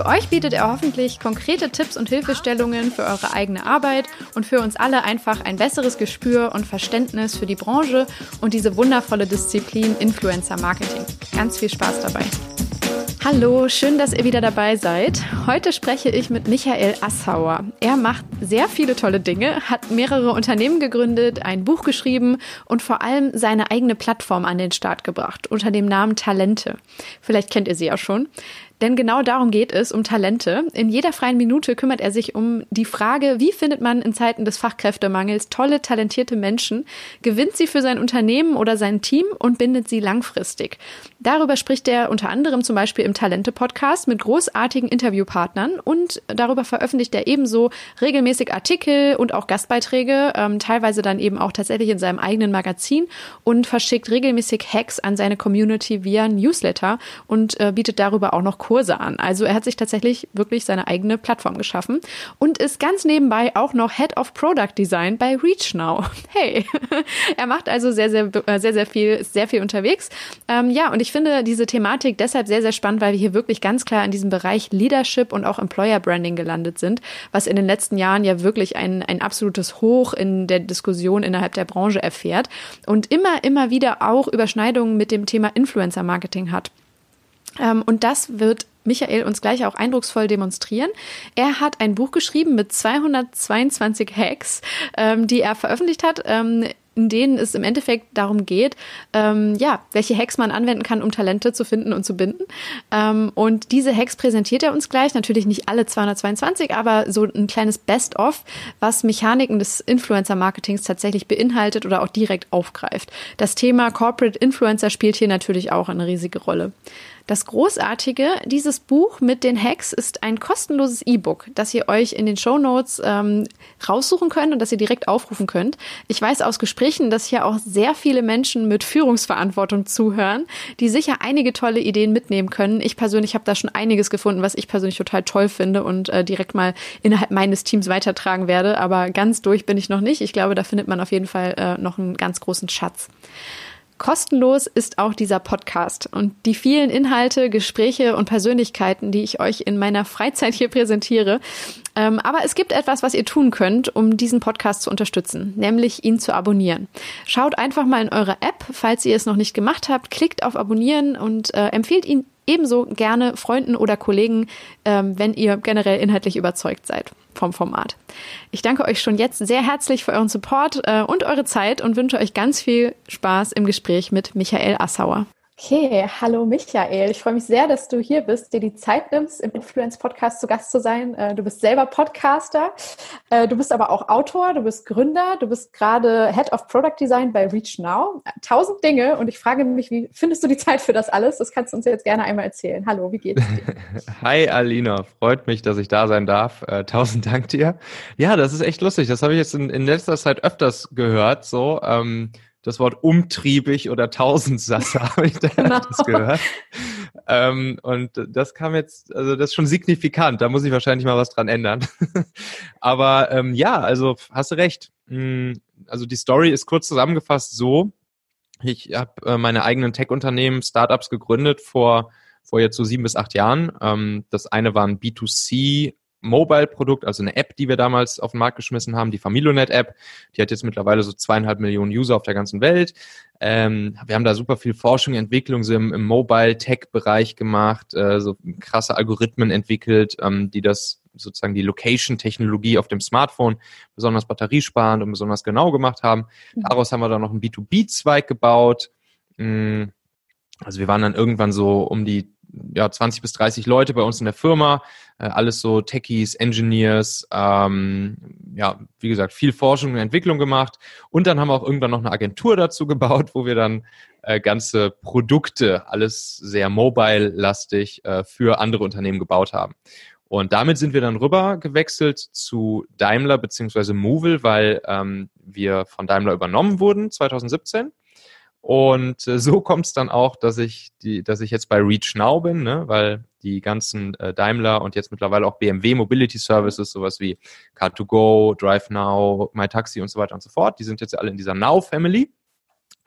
Für euch bietet er hoffentlich konkrete Tipps und Hilfestellungen für eure eigene Arbeit und für uns alle einfach ein besseres Gespür und Verständnis für die Branche und diese wundervolle Disziplin Influencer Marketing. Ganz viel Spaß dabei. Hallo, schön, dass ihr wieder dabei seid. Heute spreche ich mit Michael Assauer. Er macht sehr viele tolle Dinge, hat mehrere Unternehmen gegründet, ein Buch geschrieben und vor allem seine eigene Plattform an den Start gebracht unter dem Namen Talente. Vielleicht kennt ihr sie ja schon. Denn genau darum geht es, um Talente. In jeder freien Minute kümmert er sich um die Frage, wie findet man in Zeiten des Fachkräftemangels tolle, talentierte Menschen, gewinnt sie für sein Unternehmen oder sein Team und bindet sie langfristig. Darüber spricht er unter anderem zum Beispiel im Talente-Podcast mit großartigen Interviewpartnern und darüber veröffentlicht er ebenso regelmäßig Artikel und auch Gastbeiträge, ähm, teilweise dann eben auch tatsächlich in seinem eigenen Magazin und verschickt regelmäßig Hacks an seine Community via Newsletter und äh, bietet darüber auch noch Kurse an. Also er hat sich tatsächlich wirklich seine eigene Plattform geschaffen und ist ganz nebenbei auch noch Head of Product Design bei ReachNow. Hey, er macht also sehr, sehr, äh, sehr, sehr viel, sehr viel unterwegs. Ähm, ja, und ich finde diese Thematik deshalb sehr, sehr spannend, weil wir hier wirklich ganz klar in diesem Bereich Leadership und auch Employer Branding gelandet sind, was in den letzten Jahren ja wirklich ein, ein absolutes Hoch in der Diskussion innerhalb der Branche erfährt und immer, immer wieder auch Überschneidungen mit dem Thema Influencer Marketing hat. Ähm, und das wird Michael uns gleich auch eindrucksvoll demonstrieren. Er hat ein Buch geschrieben mit 222 Hacks, ähm, die er veröffentlicht hat. Ähm, in denen es im Endeffekt darum geht, ja, welche Hacks man anwenden kann, um Talente zu finden und zu binden. Und diese Hacks präsentiert er uns gleich. Natürlich nicht alle 222, aber so ein kleines Best-of, was Mechaniken des Influencer-Marketings tatsächlich beinhaltet oder auch direkt aufgreift. Das Thema Corporate Influencer spielt hier natürlich auch eine riesige Rolle. Das Großartige, dieses Buch mit den Hacks ist ein kostenloses E-Book, das ihr euch in den Show Notes ähm, raussuchen könnt und das ihr direkt aufrufen könnt. Ich weiß aus Gesprächen, dass hier auch sehr viele Menschen mit Führungsverantwortung zuhören, die sicher einige tolle Ideen mitnehmen können. Ich persönlich habe da schon einiges gefunden, was ich persönlich total toll finde und äh, direkt mal innerhalb meines Teams weitertragen werde. Aber ganz durch bin ich noch nicht. Ich glaube, da findet man auf jeden Fall äh, noch einen ganz großen Schatz. Kostenlos ist auch dieser Podcast und die vielen Inhalte, Gespräche und Persönlichkeiten, die ich euch in meiner Freizeit hier präsentiere. Ähm, aber es gibt etwas, was ihr tun könnt, um diesen Podcast zu unterstützen, nämlich ihn zu abonnieren. Schaut einfach mal in eure App, falls ihr es noch nicht gemacht habt, klickt auf Abonnieren und äh, empfehlt ihn ebenso gerne Freunden oder Kollegen, ähm, wenn ihr generell inhaltlich überzeugt seid vom Format. Ich danke euch schon jetzt sehr herzlich für euren Support äh, und eure Zeit und wünsche euch ganz viel Spaß im Gespräch mit Michael Assauer. Okay, hallo Michael. Ich freue mich sehr, dass du hier bist, dir die Zeit nimmst, im Influence-Podcast zu Gast zu sein. Äh, du bist selber Podcaster, äh, du bist aber auch Autor, du bist Gründer, du bist gerade Head of Product Design bei Reach Now. Tausend Dinge und ich frage mich, wie findest du die Zeit für das alles? Das kannst du uns jetzt gerne einmal erzählen. Hallo, wie geht's dir? Hi Alina, freut mich, dass ich da sein darf. Äh, tausend Dank dir. Ja, das ist echt lustig. Das habe ich jetzt in, in letzter Zeit öfters gehört. So. Ähm, das Wort umtriebig oder Tausendsasser habe ich da genau. gehört. Ähm, und das kam jetzt, also das ist schon signifikant, da muss ich wahrscheinlich mal was dran ändern. Aber ähm, ja, also hast du recht. Mm, also die Story ist kurz zusammengefasst so, ich habe äh, meine eigenen Tech-Unternehmen, Startups gegründet vor, vor jetzt so sieben bis acht Jahren. Ähm, das eine war ein B2C Mobile-Produkt, also eine App, die wir damals auf den Markt geschmissen haben, die Familonet-App. Die hat jetzt mittlerweile so zweieinhalb Millionen User auf der ganzen Welt. Ähm, wir haben da super viel Forschung, Entwicklung so im, im Mobile-Tech-Bereich gemacht, äh, so krasse Algorithmen entwickelt, ähm, die das sozusagen die Location-Technologie auf dem Smartphone besonders batteriesparend und besonders genau gemacht haben. Mhm. Daraus haben wir dann noch einen B2B-Zweig gebaut. Mm, Also wir waren dann irgendwann so um die ja, 20 bis 30 Leute bei uns in der Firma, äh, alles so Techies, Engineers, ähm, ja, wie gesagt, viel Forschung und Entwicklung gemacht. Und dann haben wir auch irgendwann noch eine Agentur dazu gebaut, wo wir dann äh, ganze Produkte, alles sehr mobile-lastig, äh, für andere Unternehmen gebaut haben. Und damit sind wir dann rüber gewechselt zu Daimler beziehungsweise Movil, weil ähm, wir von Daimler übernommen wurden 2017. Und äh, so kommt es dann auch, dass ich die, dass ich jetzt bei Reach Now bin, ne? weil die ganzen äh, Daimler und jetzt mittlerweile auch BMW Mobility Services, sowas wie Car2Go, Drive Now, MyTaxi und so weiter und so fort, die sind jetzt alle in dieser Now Family.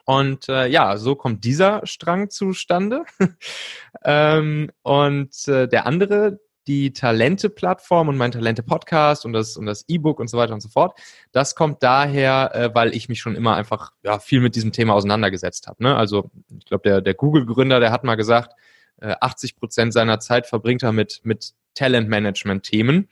Und äh, ja, so kommt dieser Strang zustande. ähm, und äh, der andere, die Talente-Plattform und mein Talente-Podcast und das und das E-Book und so weiter und so fort. Das kommt daher, äh, weil ich mich schon immer einfach ja, viel mit diesem Thema auseinandergesetzt habe. Ne? Also ich glaube, der, der Google-Gründer, der hat mal gesagt, äh, 80 Prozent seiner Zeit verbringt er mit, mit Talent-Management-Themen.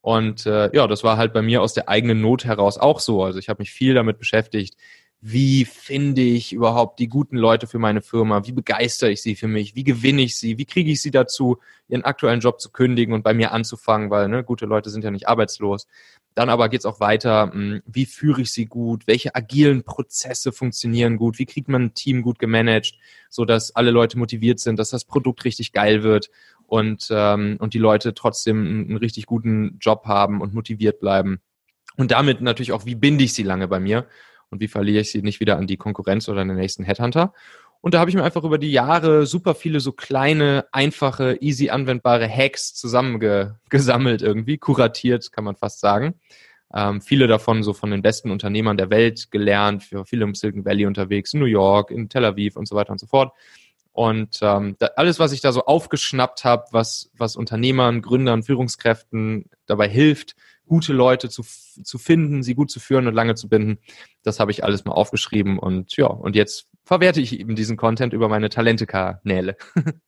Und äh, ja, das war halt bei mir aus der eigenen Not heraus auch so. Also ich habe mich viel damit beschäftigt, wie finde ich überhaupt die guten Leute für meine Firma, wie begeistere ich sie für mich, wie gewinne ich sie, wie kriege ich sie dazu, ihren aktuellen Job zu kündigen und bei mir anzufangen, weil ne, gute Leute sind ja nicht arbeitslos. Dann aber geht es auch weiter, hm, wie führe ich sie gut, welche agilen Prozesse funktionieren gut, wie kriegt man ein Team gut gemanagt, so dass alle Leute motiviert sind, dass das Produkt richtig geil wird und, ähm, und die Leute trotzdem einen richtig guten Job haben und motiviert bleiben. Und damit natürlich auch, wie binde ich sie lange bei mir und wie verliere ich sie nicht wieder an die Konkurrenz oder den nächsten Headhunter. Und da habe ich mir einfach über die Jahre super viele so kleine, einfache, easy anwendbare Hacks zusammengesammelt irgendwie, kuratiert, kann man fast sagen. Ähm, viele davon so von den besten Unternehmern der Welt gelernt, für viele im Silicon Valley unterwegs, in New York, in Tel Aviv und so weiter und so fort. Und ähm, da, alles, was ich da so aufgeschnappt habe, was, was Unternehmern, Gründern, Führungskräften dabei hilft, gute Leute zu, zu finden, sie gut zu führen und lange zu binden. Das habe ich alles mal aufgeschrieben und ja, und jetzt verwerte ich eben diesen Content über meine Talente-Kanäle.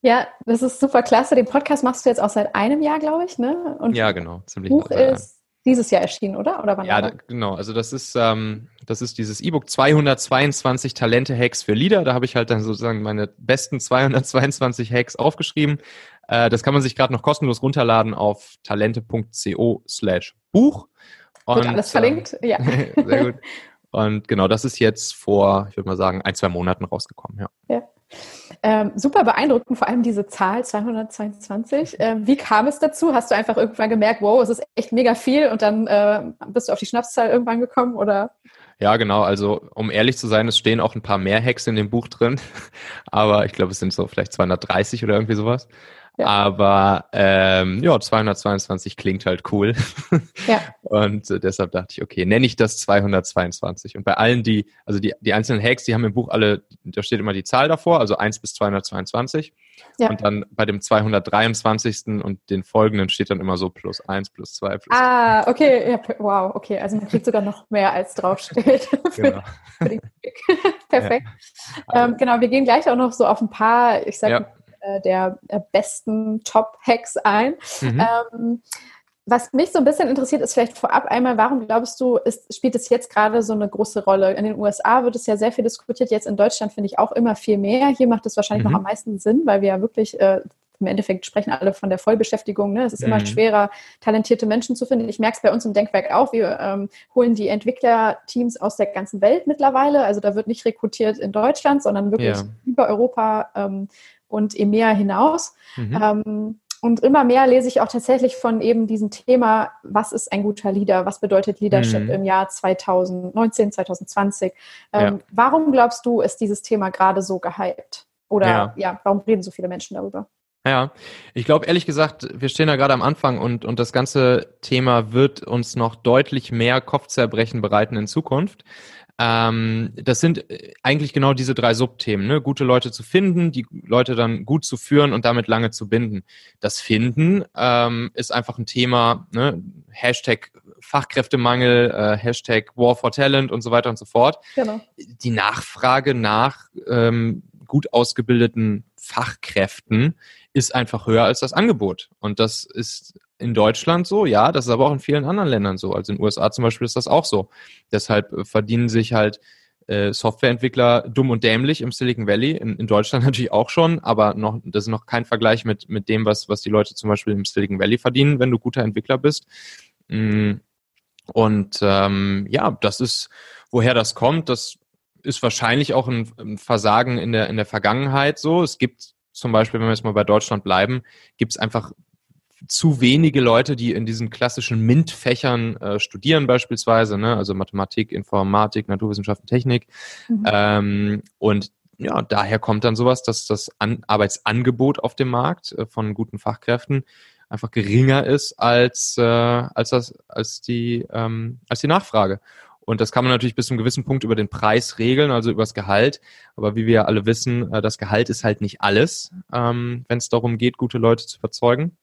Ja, das ist super klasse. Den Podcast machst du jetzt auch seit einem Jahr, glaube ich, ne? Und ja, genau. Ziemlich Buch ist dieses Jahr erschienen, oder? Oder wann ja, da, genau. Also das ist, ähm, das ist dieses E-Book 222 Talente-Hacks für Leader. Da habe ich halt dann sozusagen meine besten 222 Hacks aufgeschrieben. Äh, das kann man sich gerade noch kostenlos runterladen auf talente.co slash Buch. Und, Wird alles verlinkt, ähm, ja. sehr gut. Und genau, das ist jetzt vor, ich würde mal sagen, ein, zwei Monaten rausgekommen, ja. ja. Ähm, super beeindruckend, vor allem diese Zahl 222. Ähm, wie kam es dazu? Hast du einfach irgendwann gemerkt, wow, es ist echt mega viel und dann äh, bist du auf die Schnapszahl irgendwann gekommen oder? Ja, genau. Also, um ehrlich zu sein, es stehen auch ein paar mehr Hacks in dem Buch drin. Aber ich glaube, es sind so vielleicht 230 oder irgendwie sowas. Aber ähm, ja, 222 klingt halt cool. Ja. Und äh, deshalb dachte ich, okay, nenne ich das 222. Und bei allen, die, also die, die einzelnen Hacks, die haben im Buch alle, da steht immer die Zahl davor, also 1 bis 222. Ja. Und dann bei dem 223. und den folgenden steht dann immer so plus 1, plus 2, plus Ah, okay, ja, wow, okay. Also man kriegt sogar noch mehr, als draufsteht. genau. Perfekt. Ja. Ähm, genau, wir gehen gleich auch noch so auf ein paar, ich sag äh, der äh, besten Top-Hacks ein. Mhm. Ähm, was mich so ein bisschen interessiert, ist vielleicht vorab einmal, warum glaubst du, ist, spielt es jetzt gerade so eine große Rolle? In den USA wird es ja sehr viel diskutiert, jetzt in Deutschland finde ich auch immer viel mehr. Hier macht es wahrscheinlich mhm. noch am meisten Sinn, weil wir ja wirklich äh, im Endeffekt sprechen alle von der Vollbeschäftigung. Ne? Es ist mhm. immer schwerer, talentierte Menschen zu finden. Ich merke es bei uns im Denkwerk auch. Wir ähm, holen die Entwicklerteams aus der ganzen Welt mittlerweile. Also da wird nicht rekrutiert in Deutschland, sondern wirklich ja. über Europa ähm, und EMEA hinaus. Mhm. Ähm, und immer mehr lese ich auch tatsächlich von eben diesem Thema, was ist ein guter Leader, was bedeutet Leadership mhm. im Jahr 2019, 2020. Ähm, ja. Warum glaubst du, ist dieses Thema gerade so gehypt? Oder ja. ja, warum reden so viele Menschen darüber? Ja, ich glaube ehrlich gesagt, wir stehen da gerade am Anfang und, und das ganze Thema wird uns noch deutlich mehr Kopfzerbrechen bereiten in Zukunft. Ähm, das sind äh, eigentlich genau diese drei Subthemen, ne? gute Leute zu finden, die Leute dann gut zu führen und damit lange zu binden. Das Finden ähm, ist einfach ein Thema, ne? Hashtag Fachkräftemangel, äh, Hashtag War for Talent und so weiter und so fort. Genau. Die Nachfrage nach ähm, gut ausgebildeten Fachkräften ist einfach höher als das Angebot. Und das ist in Deutschland so, ja, das ist aber auch in vielen anderen Ländern so. Also in den USA zum Beispiel ist das auch so. Deshalb verdienen sich halt äh, Softwareentwickler dumm und dämlich im Silicon Valley, in, in Deutschland natürlich auch schon, aber noch, das ist noch kein Vergleich mit, mit dem, was, was die Leute zum Beispiel im Silicon Valley verdienen, wenn du guter Entwickler bist. Mm, und ähm, ja, das ist, woher das kommt, das ist wahrscheinlich auch ein, ein Versagen in der, in der Vergangenheit so. Es gibt zum Beispiel, wenn wir jetzt mal bei Deutschland bleiben, gibt es einfach zu wenige Leute, die in diesen klassischen MINT-Fächern äh, studieren beispielsweise, ne? also Mathematik, Informatik, Naturwissenschaften, Technik. Mhm. Ähm, und ja, daher kommt dann sowas, dass das An Arbeitsangebot auf dem Markt äh, von guten Fachkräften einfach geringer ist als, äh, als, das, als, die, ähm, als die Nachfrage. Und das kann man natürlich bis zu einem gewissen Punkt über den Preis regeln, also über das Gehalt. Aber wie wir alle wissen, äh, das Gehalt ist halt nicht alles, ähm, wenn es darum geht, gute Leute zu überzeugen.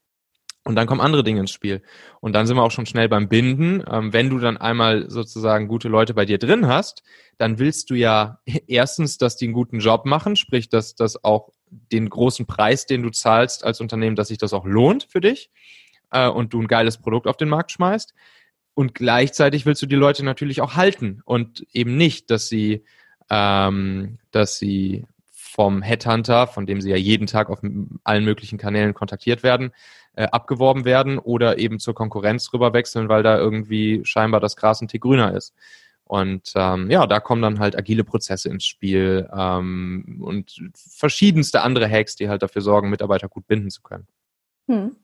Und dann kommen andere Dinge ins Spiel. Und dann sind wir auch schon schnell beim Binden. Ähm, wenn du dann einmal sozusagen gute Leute bei dir drin hast, dann willst du ja erstens, dass die einen guten Job machen, sprich, dass das auch den großen Preis, den du zahlst als Unternehmen, dass sich das auch lohnt für dich äh, und du ein geiles Produkt auf den Markt schmeißt. Und gleichzeitig willst du die Leute natürlich auch halten und eben nicht, dass sie, ähm, dass sie vom Headhunter, von dem sie ja jeden Tag auf allen möglichen Kanälen kontaktiert werden, äh, abgeworben werden oder eben zur Konkurrenz rüber wechseln, weil da irgendwie scheinbar das Gras ein Tick grüner ist. Und ähm, ja, da kommen dann halt agile Prozesse ins Spiel ähm, und verschiedenste andere Hacks, die halt dafür sorgen, Mitarbeiter gut binden zu können. Hm.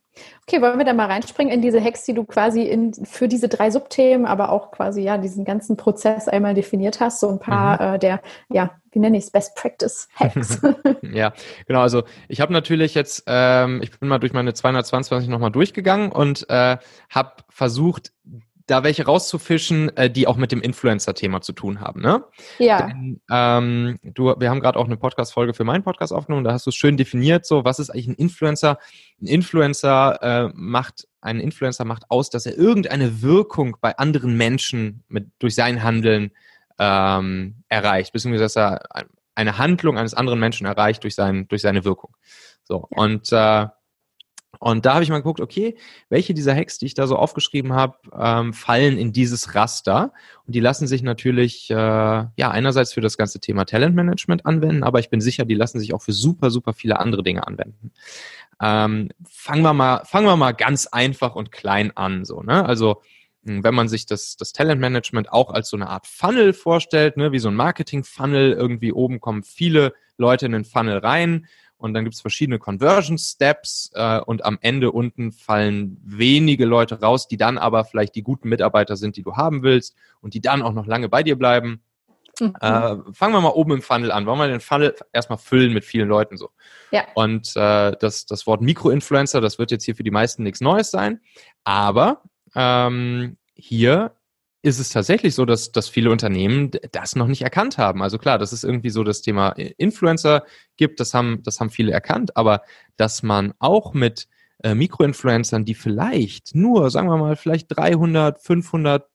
Okay, wollen wir da mal reinspringen in diese Hacks, die du quasi in, für diese drei Subthemen, aber auch quasi ja diesen ganzen Prozess einmal definiert hast, so ein paar mhm. äh, der, ja, wie nenne ich es, Best Practice Hacks. ja, genau. Also ich habe natürlich jetzt, ähm, ich bin mal durch meine 222 nochmal durchgegangen und äh, habe versucht, da welche rauszufischen, äh, die auch mit dem Influencer-Thema zu tun haben. Ne? Ja. Denn, ähm, du, wir haben gerade auch eine Podcast-Folge für meinen Podcast aufgenommen. Da hast du es schön definiert. So, was ist eigentlich ein Influencer? Ein Influencer äh, macht ein Influencer macht aus, dass er irgendeine Wirkung bei anderen Menschen mit durch sein Handeln ähm, erreicht, beziehungsweise dass er eine Handlung eines anderen Menschen erreicht durch sein durch seine Wirkung. So und äh, und da habe ich mal geguckt, okay, welche dieser Hacks, die ich da so aufgeschrieben habe, ähm, fallen in dieses Raster. Und die lassen sich natürlich, äh, ja, einerseits für das ganze Thema Talentmanagement anwenden, aber ich bin sicher, die lassen sich auch für super, super viele andere Dinge anwenden. Ähm, fangen wir mal, fangen wir mal ganz einfach und klein an, so, ne? Also, hm, wenn man sich das, das Talentmanagement auch als so eine Art Funnel vorstellt, ne, wie so ein Marketing-Funnel, irgendwie oben kommen viele Leute in den Funnel rein, und dann gibt es verschiedene Conversion Steps äh, und am Ende unten fallen wenige Leute raus, die dann aber vielleicht die guten Mitarbeiter sind, die du haben willst und die dann auch noch lange bei dir bleiben. Mhm. Äh, fangen wir mal oben im Funnel an. Wollen wir den Funnel erstmal füllen mit vielen Leuten so? Ja. Und äh, das, das Wort Mikroinfluencer, das wird jetzt hier für die meisten nichts Neues sein. Aber ähm, hier ist es tatsächlich so, dass, dass viele Unternehmen das noch nicht erkannt haben. Also klar, das ist irgendwie so das Thema Influencer gibt, das haben, das haben viele erkannt, aber dass man auch mit äh, Mikroinfluencern, die vielleicht nur, sagen wir mal, vielleicht 300, 500,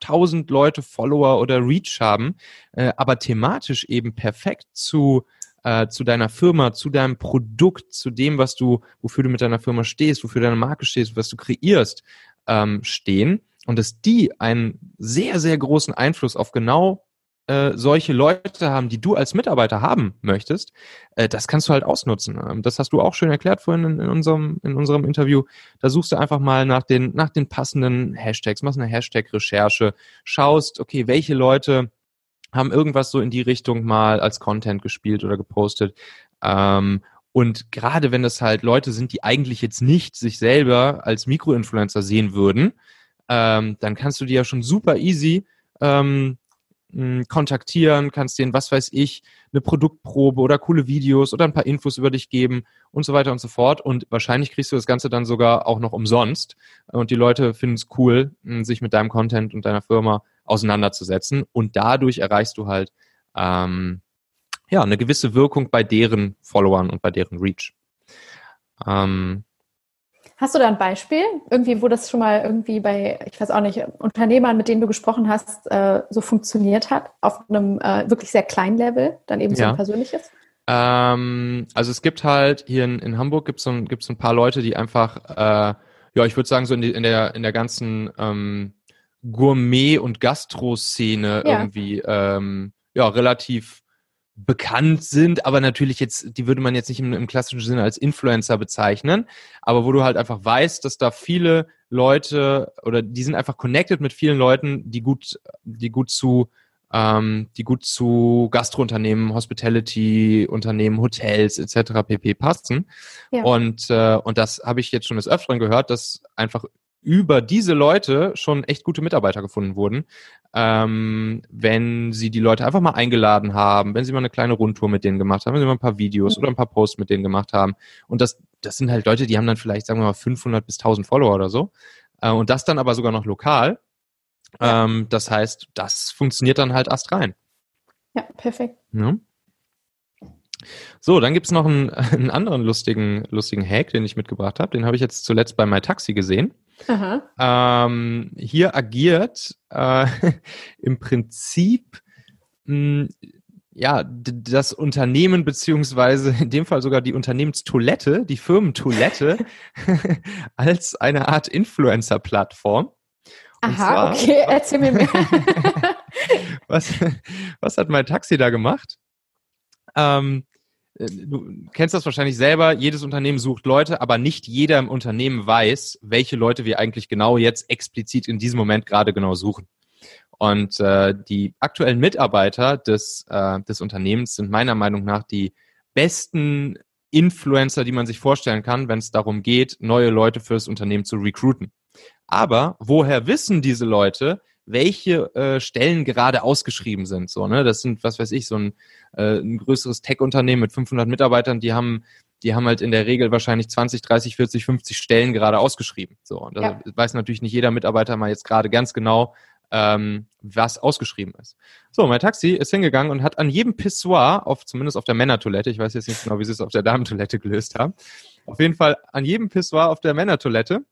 1000 Leute Follower oder Reach haben, äh, aber thematisch eben perfekt zu äh, zu deiner Firma, zu deinem Produkt, zu dem, was du, wofür du mit deiner Firma stehst, wofür deine Marke stehst, was du kreierst, ähm, stehen und dass die einen sehr, sehr großen Einfluss auf genau äh, solche Leute haben, die du als Mitarbeiter haben möchtest, äh, das kannst du halt ausnutzen. Ähm, das hast du auch schön erklärt vorhin in, in, unserem, in unserem Interview. Da suchst du einfach mal nach den, nach den passenden Hashtags, machst eine Hashtag-Recherche, schaust, okay, welche Leute haben irgendwas so in die Richtung mal als Content gespielt oder gepostet. Ähm, und gerade wenn das halt Leute sind, die eigentlich jetzt nicht sich selber als Mikroinfluencer sehen würden, ähm, dann kannst du die ja schon super easy ähm, kontaktieren, kannst denen, was weiß ich, eine Produktprobe oder coole Videos oder ein paar Infos über dich geben und so weiter und so fort. Und wahrscheinlich kriegst du das Ganze dann sogar auch noch umsonst. Und die Leute finden es cool, sich mit deinem Content und deiner Firma auseinanderzusetzen. Und dadurch erreichst du halt ähm, ja eine gewisse Wirkung bei deren Followern und bei deren Reach. Ähm, Hast du da ein Beispiel, irgendwie, wo das schon mal irgendwie bei, ich weiß auch nicht, Unternehmern, mit denen du gesprochen hast, äh, so funktioniert hat, auf einem äh, wirklich sehr kleinen Level, dann eben so ja. ein persönliches? Ähm, also es gibt halt hier in, in Hamburg gibt es so, ein, so ein paar Leute, die einfach, äh, ja, ich würde sagen, so in, die, in, der, in der ganzen ähm, Gourmet- und Gastro-Szene ja. irgendwie ähm, ja relativ bekannt sind, aber natürlich jetzt, die würde man jetzt nicht im, im, klassischen Sinne als Influencer bezeichnen, aber wo du halt einfach weißt, dass da viele Leute oder die sind einfach connected mit vielen Leuten, die gut, die gut zu ähm, die gut zu Gastrounternehmen, Hospitality-Unternehmen, Hotels etc. pp. passen. Ja. Und, äh, und das habe ich jetzt schon des Öfteren gehört, dass einfach über diese Leute schon echt gute Mitarbeiter gefunden wurden, ähm, wenn sie die Leute einfach mal eingeladen haben, wenn sie mal eine kleine Rundtour mit denen gemacht haben, wenn sie mal ein paar Videos mhm. oder ein paar Posts mit denen gemacht haben. Und das, das sind halt Leute, die haben dann vielleicht, sagen wir mal, 500 bis 1000 Follower oder so. Äh, und das dann aber sogar noch lokal. Ja. Ähm, das heißt, das funktioniert dann halt erst rein. Ja, perfekt. Ja. So, dann gibt's noch einen, einen anderen lustigen, lustigen Hack, den ich mitgebracht habe. Den habe ich jetzt zuletzt bei MyTaxi gesehen. Ähm, hier agiert äh, im Prinzip mh, hm, ja, das Unternehmen beziehungsweise in dem Fall sogar die Unternehmenstoilette, die Firmentoilette als eine Art Influencer-Plattform. Aha, zwar, okay, erzähl mir mehr. was, was hat mein Taxi da gemacht? Ähm, äh, du kennst das wahrscheinlich selber, jedes Unternehmen sucht Leute, aber nicht jeder im Unternehmen weiß, welche Leute wir eigentlich genau jetzt explizit in diesem Moment gerade genau suchen. Und äh, die aktuellen Mitarbeiter des, äh, des Unternehmens sind meiner Meinung nach die besten Influencer, die man sich vorstellen kann, wenn es darum geht, neue Leute fürs Unternehmen zu recruiten. Aber woher wissen diese Leute, welche äh, Stellen gerade ausgeschrieben sind. So, ne? Das sind, was weiß ich, so ein, äh, ein größeres Tech-Unternehmen mit 500 Mitarbeitern, die haben die haben halt in der Regel wahrscheinlich 20, 30, 40, 50 Stellen gerade ausgeschrieben. So, und da ja. weiß natürlich nicht jeder Mitarbeiter mal jetzt gerade ganz genau, ähm, was ausgeschrieben ist. So, mein Taxi ist hingegangen und hat an jedem Pissoir, auf, zumindest auf der Männertoilette, ich weiß jetzt nicht genau, wie sie es auf der Damentoilette gelöst haben, auf jeden Fall an jedem Pissoir auf der Männertoilette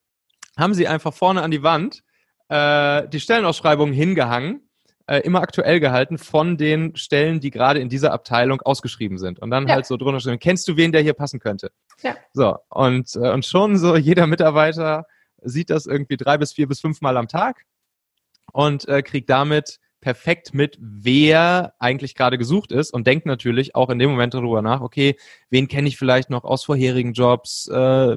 haben sie einfach vorne an die Wand äh, die Stellenausschreibungen hingehangen, äh, immer aktuell gehalten von den Stellen, die gerade in dieser Abteilung ausgeschrieben sind. Und dann ja. halt so drunter stehen, kennst du wen, der hier passen könnte? Ja. So, und, äh, und schon so jeder Mitarbeiter sieht das irgendwie drei bis vier bis fünf Mal am Tag und äh, kriegt damit perfekt mit, wer eigentlich gerade gesucht ist und denkt natürlich auch in dem Moment darüber nach, okay, wen kenne ich vielleicht noch aus vorherigen Jobs, äh,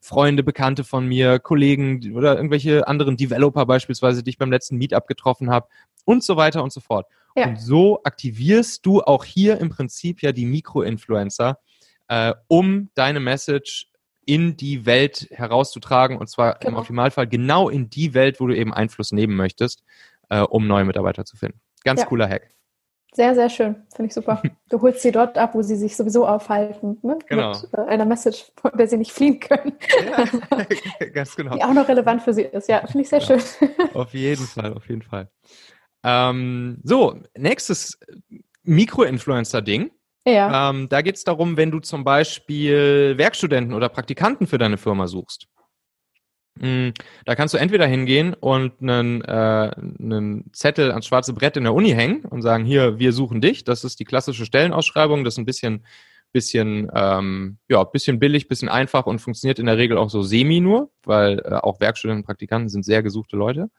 Freunde, Bekannte von mir, Kollegen oder irgendwelche anderen Developer beispielsweise, die ich beim letzten Meetup getroffen habe und so weiter und so fort. Ja. Und so aktivierst du auch hier im Prinzip ja die Mikroinfluencer, äh, um deine Message in die Welt herauszutragen und zwar genau. im Optimalfall genau in die Welt, wo du eben Einfluss nehmen möchtest äh, um neue Mitarbeiter zu finden. Ganz ja. cooler Hack. Sehr, sehr schön. Finde ich super. Du holst sie dort ab, wo sie sich sowieso aufhalten. Ne? Genau. Mit äh, einer Message, von der sie nicht fliehen können. Ja, ganz genau. Die auch noch relevant für sie ist. Ja, finde ich sehr ja. schön. Auf jeden Fall, auf jeden Fall. Ähm, so, nächstes Mikro-Influencer-Ding. Ja. Ähm, da geht es darum, wenn du zum Beispiel Werkstudenten oder Praktikanten für deine Firma suchst. Mm, da kannst du entweder hingehen und einen, äh, einen Zettel ans schwarze Brett in der Uni hängen und sagen, hier, wir suchen dich. Das ist die klassische Stellenausschreibung. Das ist ein bisschen, bisschen, ähm, ja, bisschen billig, bisschen einfach und funktioniert in der Regel auch so semi nur, weil äh, auch Werkstudenten und Praktikanten sind sehr gesuchte Leute.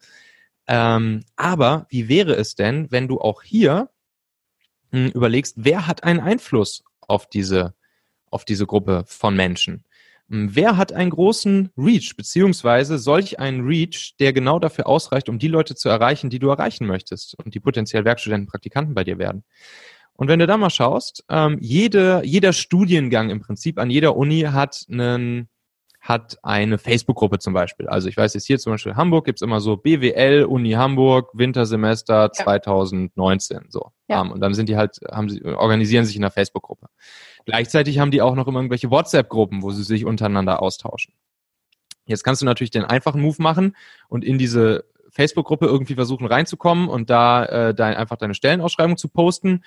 Ähm, aber wie wäre es denn, wenn du auch hier mh, hm, überlegst, wer hat einen Einfluss auf diese, auf diese Gruppe von Menschen? Hm, wer hat einen großen Reach, beziehungsweise solch einen Reach, der genau dafür ausreicht, um die Leute zu erreichen, die du erreichen möchtest und die potenziell Werkstudenten, Praktikanten bei dir werden? Und wenn du da mal schaust, ähm, jede, jeder Studiengang im Prinzip an jeder Uni hat einen hat eine Facebook-Gruppe zum Beispiel. Also ich weiß jetzt hier zum Beispiel Hamburg gibt's immer so BWL, Uni Hamburg, Wintersemester ja. 2019. So. Ja. Um, und dann sind die halt, haben sie, organisieren sich in einer Facebook-Gruppe. Gleichzeitig haben die auch noch immer irgendwelche WhatsApp-Gruppen, wo sie sich untereinander austauschen. Jetzt kannst du natürlich den einfachen Move machen und in diese Facebook-Gruppe irgendwie versuchen reinzukommen und da äh, dein, einfach deine Stellenausschreibung zu posten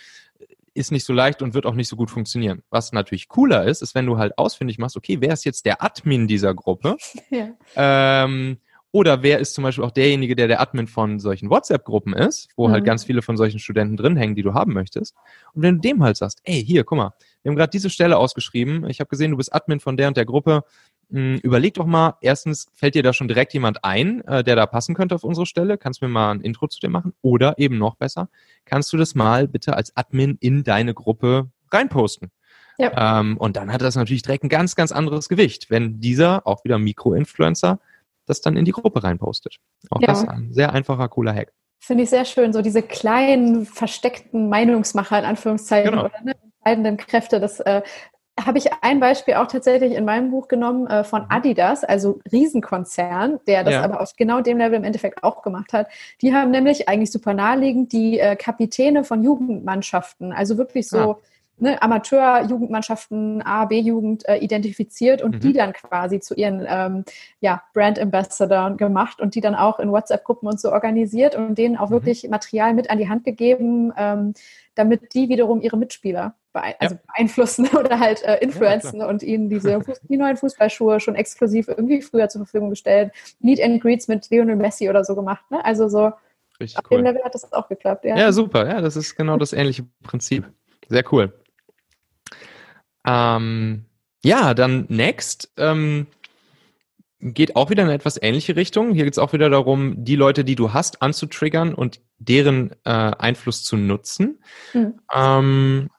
ist nicht so leicht und wird auch nicht so gut funktionieren. Was natürlich cooler ist, ist, wenn du halt ausfindig machst, okay, wer ist jetzt der Admin dieser Gruppe? Ja. Ähm, oder wer ist zum Beispiel auch derjenige, der der Admin von solchen WhatsApp-Gruppen ist, wo halt mhm. halt ganz viele von solchen Studenten drin hängen, die du haben möchtest. Und wenn du dem halt sagst, ey, hier, guck mal, wir haben gerade diese Stelle ausgeschrieben, ich habe gesehen, du bist Admin von der und der Gruppe, Hm, überleg doch mal, erstens, fällt dir da schon direkt jemand ein, äh, der da passen könnte auf unsere Stelle? Kannst du mir mal ein Intro zu dir machen? Oder eben noch besser, kannst du das mal bitte als Admin in deine Gruppe reinposten? Ja. Ähm, und dann hat das natürlich direkt ein ganz, ganz anderes Gewicht, wenn dieser, auch wieder Mikro-Influencer, das dann in die Gruppe reinpostet. Auch ja. das ist ein sehr einfacher, cooler Hack. Finde ich sehr schön, so diese kleinen, versteckten Meinungsmacher in Anführungszeichen genau. oder ne, entscheidenden Kräfte. Das äh, habe ich ein Beispiel auch tatsächlich in meinem Buch genommen äh, von mhm. Adidas, also Riesenkonzern, der das ja. aber auf genau dem Level im Endeffekt auch gemacht hat. Die haben nämlich eigentlich super naheliegend die äh, Kapitäne von Jugendmannschaften, also wirklich so ah ne, Amateur-Jugendmannschaften, A, B-Jugend äh, identifiziert und mhm. die dann quasi zu ihren ähm, ja, Brand Ambassadors gemacht und die dann auch in WhatsApp-Gruppen und so organisiert und denen auch mhm. wirklich Material mit an die Hand gegeben, ähm, damit die wiederum ihre Mitspieler beein also ja. beeinflussen oder halt äh, influenzen ja, und ihnen diese die neuen Fußballschuhe schon exklusiv irgendwie früher zur Verfügung gestellt, Meet and Greets mit Lionel Messi oder so gemacht. Ne? Also so Richtig auf cool. dem Level hat das auch geklappt. Ja. ja, super. Ja, das ist genau das ähnliche Prinzip. Sehr cool. Ähm, ja, dann next. Ähm, geht auch wieder in eine etwas ähnliche Richtung. Hier geht es auch wieder darum, die Leute, die du hast, anzutriggern und deren äh, Einfluss zu nutzen. Mhm. Ähm,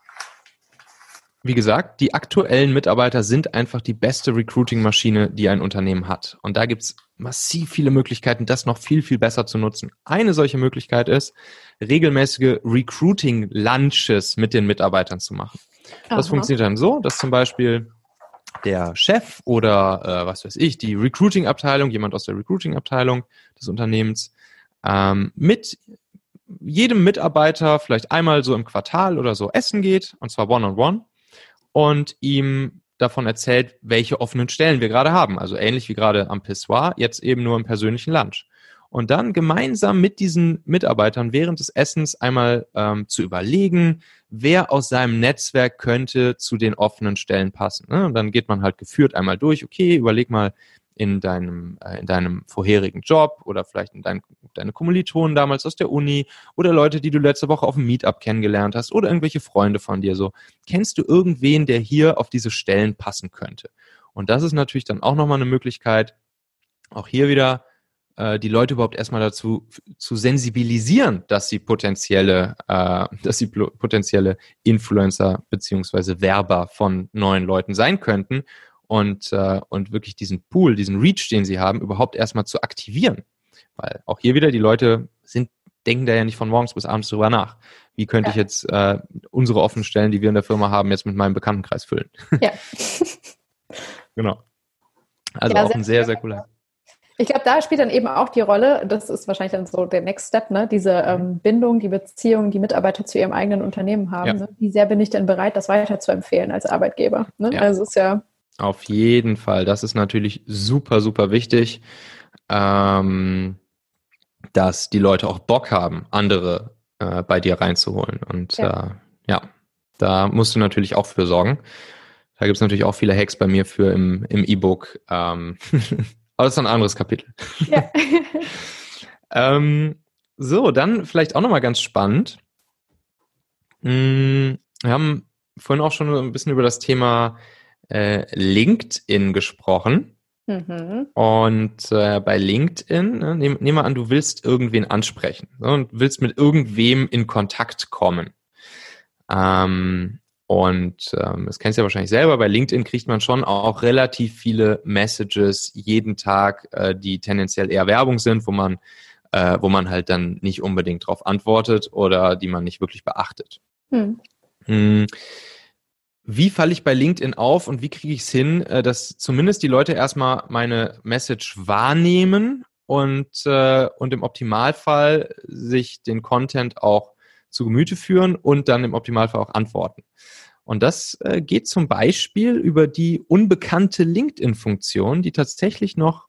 wie gesagt, die aktuellen Mitarbeiter sind einfach die beste Recruiting-Maschine, die ein Unternehmen hat. Und da gibt es massiv viele Möglichkeiten, das noch viel, viel besser zu nutzen. Eine solche Möglichkeit ist, regelmäßige Recruiting-Lunches mit den Mitarbeitern zu machen. Das Aha. funktioniert dann so, dass zum Beispiel der Chef oder äh, was weiß ich, die Recruiting-Abteilung, jemand aus der Recruiting-Abteilung des Unternehmens, ähm, mit jedem Mitarbeiter vielleicht einmal so im Quartal oder so essen geht, und zwar one-on-one, -on -one, und ihm davon erzählt, welche offenen Stellen wir gerade haben. Also ähnlich wie gerade am Pissoir, jetzt eben nur im persönlichen Lunch und dann gemeinsam mit diesen Mitarbeitern während des Essens einmal ähm, zu überlegen, wer aus seinem Netzwerk könnte zu den offenen Stellen passen. Ne? Und dann geht man halt geführt einmal durch, okay, überleg mal in deinem, äh, in deinem vorherigen Job oder vielleicht in dein, deine Kommilitonen damals aus der Uni oder Leute, die du letzte Woche auf dem Meetup kennengelernt hast oder irgendwelche Freunde von dir so. Kennst du irgendwen, der hier auf diese Stellen passen könnte? Und das ist natürlich dann auch nochmal eine Möglichkeit, auch hier wieder äh, die Leute überhaupt erstmal dazu zu sensibilisieren, dass sie potenzielle, äh, dass sie potenzielle Influencer beziehungsweise Werber von neuen Leuten sein könnten und, äh, und wirklich diesen Pool, diesen Reach, den sie haben, überhaupt erstmal zu aktivieren. Weil auch hier wieder die Leute sind, denken da ja nicht von morgens bis abends drüber nach. Wie könnte ja. ich jetzt äh, unsere offenen Stellen, die wir in der Firma haben, jetzt mit meinem Bekanntenkreis füllen? Ja. genau. Also ja, auch ein sehr, sehr cooler. Ich glaube, da spielt dann eben auch die Rolle, das ist wahrscheinlich dann so der Next Step, ne? diese ähm, Bindung, die Beziehung, die Mitarbeiter zu ihrem eigenen Unternehmen haben. Ja. Ne? Wie sehr bin ich denn bereit, das weiter zu empfehlen als Arbeitgeber? Ne? Ja. Also ist ja. Auf jeden Fall. Das ist natürlich super, super wichtig, ähm, dass die Leute auch Bock haben, andere äh, bei dir reinzuholen. Und ja. Äh, ja, da musst du natürlich auch für sorgen. Da gibt es natürlich auch viele Hacks bei mir für im E-Book. E ähm, Aber das ist ein anderes Kapitel. Ja. ähm, so, dann vielleicht auch nochmal ganz spannend. Hm, wir haben vorhin auch schon ein bisschen über das Thema äh, LinkedIn gesprochen. Mhm. Und äh, bei LinkedIn, ne, nehm, nehm mal an, du willst irgendwen ansprechen ne, und willst mit irgendwem in Kontakt kommen. Ähm, und ähm, das kennst du ja wahrscheinlich selber, bei LinkedIn kriegt man schon auch relativ viele Messages jeden Tag, äh, die tendenziell eher Werbung sind, wo man, äh, wo man halt dann nicht unbedingt drauf antwortet oder die man nicht wirklich beachtet. Hm. Hm. Wie falle ich bei LinkedIn auf und wie kriege ich es hin, äh, dass zumindest die Leute erstmal meine Message wahrnehmen und, äh, und im Optimalfall sich den Content auch zu Gemüte führen und dann im Optimalfall auch antworten. Und das äh, geht zum Beispiel über die unbekannte LinkedIn-Funktion, die tatsächlich noch,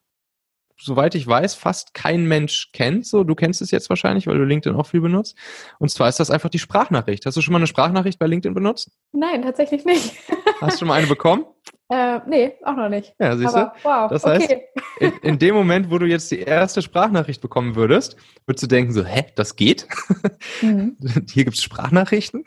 soweit ich weiß, fast kein Mensch kennt. So, du kennst es jetzt wahrscheinlich, weil du LinkedIn auch viel benutzt. Und zwar ist das einfach die Sprachnachricht. Hast du schon mal eine Sprachnachricht bei LinkedIn benutzt? Nein, tatsächlich nicht. Hast du schon mal eine bekommen? Äh, nee, auch noch nicht. Ja, siehst du? Wow, das heißt, okay. in, in, dem Moment, wo du jetzt die erste Sprachnachricht bekommen würdest, würdest du denken so, hä, das geht? Mhm. Hier gibt's Sprachnachrichten?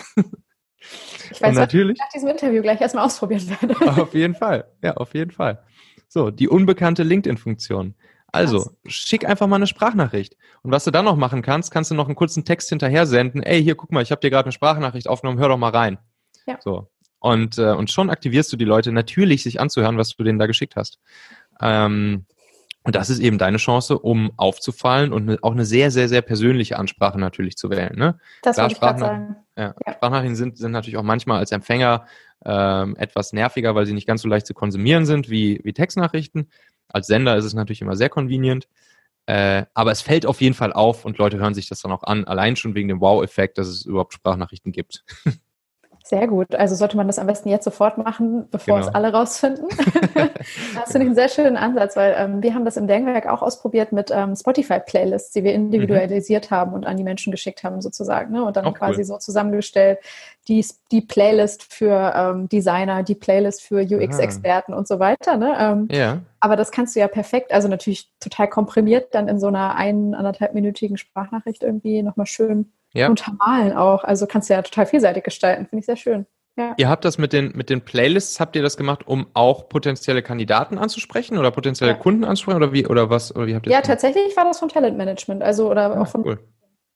Ich weiß, Und natürlich, was ich nach diesem Interview gleich erstmal ausprobieren werde. Auf jeden Fall, ja, auf jeden Fall. So, die unbekannte LinkedIn-Funktion. Also, schick einfach mal eine Sprachnachricht. Und was du dann noch machen kannst, kannst du noch einen kurzen Text hinterher senden. Ey, hier, guck mal, ich habe dir gerade eine Sprachnachricht aufgenommen, hör doch mal rein. Ja. So. Und, äh, und schon aktivierst du die Leute natürlich, sich anzuhören, was du denen da geschickt hast. Ähm, und das ist eben deine Chance, um aufzufallen und ne, auch eine sehr, sehr, sehr persönliche Ansprache natürlich zu wählen. Ne? Das Klar, wollte ich sagen. Ja, ja. Sprachnachrichten sind, sind natürlich auch manchmal als Empfänger ähm, etwas nerviger, weil sie nicht ganz so leicht zu konsumieren sind wie, wie Textnachrichten. Als Sender ist es natürlich immer sehr convenient. Äh, aber es fällt auf jeden Fall auf und Leute hören sich das dann auch an, allein schon wegen dem Wow-Effekt, dass es überhaupt Sprachnachrichten gibt. Sehr gut. Also sollte man das am besten jetzt sofort machen, bevor genau. es alle rausfinden. das finde ich einen sehr schönen Ansatz, weil ähm, wir haben das im Denkwerk auch ausprobiert mit ähm, Spotify-Playlists, die wir individualisiert mhm. haben und an die Menschen geschickt haben sozusagen. Ne? Und dann auch quasi cool. so zusammengestellt, die, die Playlist für ähm, Designer, die Playlist für UX-Experten und so weiter. Ne? Ähm, ja. Aber das kannst du ja perfekt, also natürlich total komprimiert dann in so einer ein, anderthalbminütigen Sprachnachricht irgendwie nochmal schön ja. untermalen auch. Also kannst du ja total vielseitig gestalten. Finde ich sehr schön. Ja. Ihr habt das mit den, mit den Playlists, habt ihr das gemacht, um auch potenzielle Kandidaten anzusprechen oder potenzielle ja. Kunden anzusprechen oder wie, oder was, oder wie habt ihr Ja, tatsächlich war das von Talentmanagement, also oder ah, auch von cool.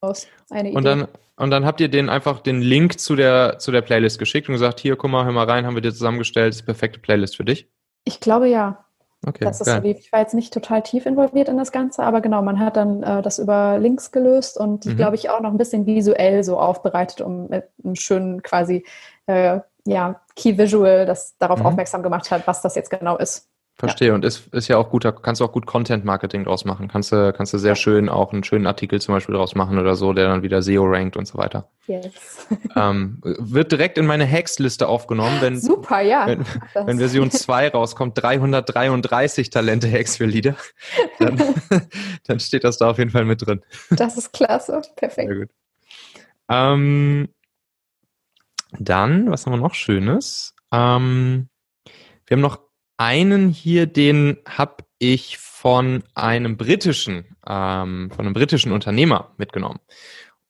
aus eine Idee. Und dann, und dann habt ihr denen einfach den Link zu der, zu der Playlist geschickt und gesagt, hier, guck mal, hör mal rein, haben wir dir zusammengestellt, das ist die perfekte Playlist für dich? Ich glaube ja. Okay, das ist so ich war jetzt nicht total tief involviert in das Ganze, aber genau, man hat dann äh, das über Links gelöst und mhm. glaube ich auch noch ein bisschen visuell so aufbereitet, um mit einem schönen quasi äh, ja, Key Visual, das darauf mhm. aufmerksam gemacht hat, was das jetzt genau ist. Verstehe. Ja. Und ist, ist ja auch gut, da kannst du auch gut Content-Marketing draus machen. Kannst du, kannst du sehr schön auch einen schönen Artikel zum Beispiel draus machen oder so, der dann wieder SEO rankt und so weiter. Yes. Ähm, wird direkt in meine Hacks-Liste aufgenommen, wenn, Super, ja. wenn, wenn Version 2 rauskommt, 333 Talente-Hacks für Lieder, dann, dann steht das da auf jeden Fall mit drin. Das ist klasse. Perfekt. Sehr gut. Ähm, dann, was haben wir noch Schönes? Ähm, wir haben noch einen hier, den habe ich von einem britischen, ähm, von einem britischen Unternehmer mitgenommen.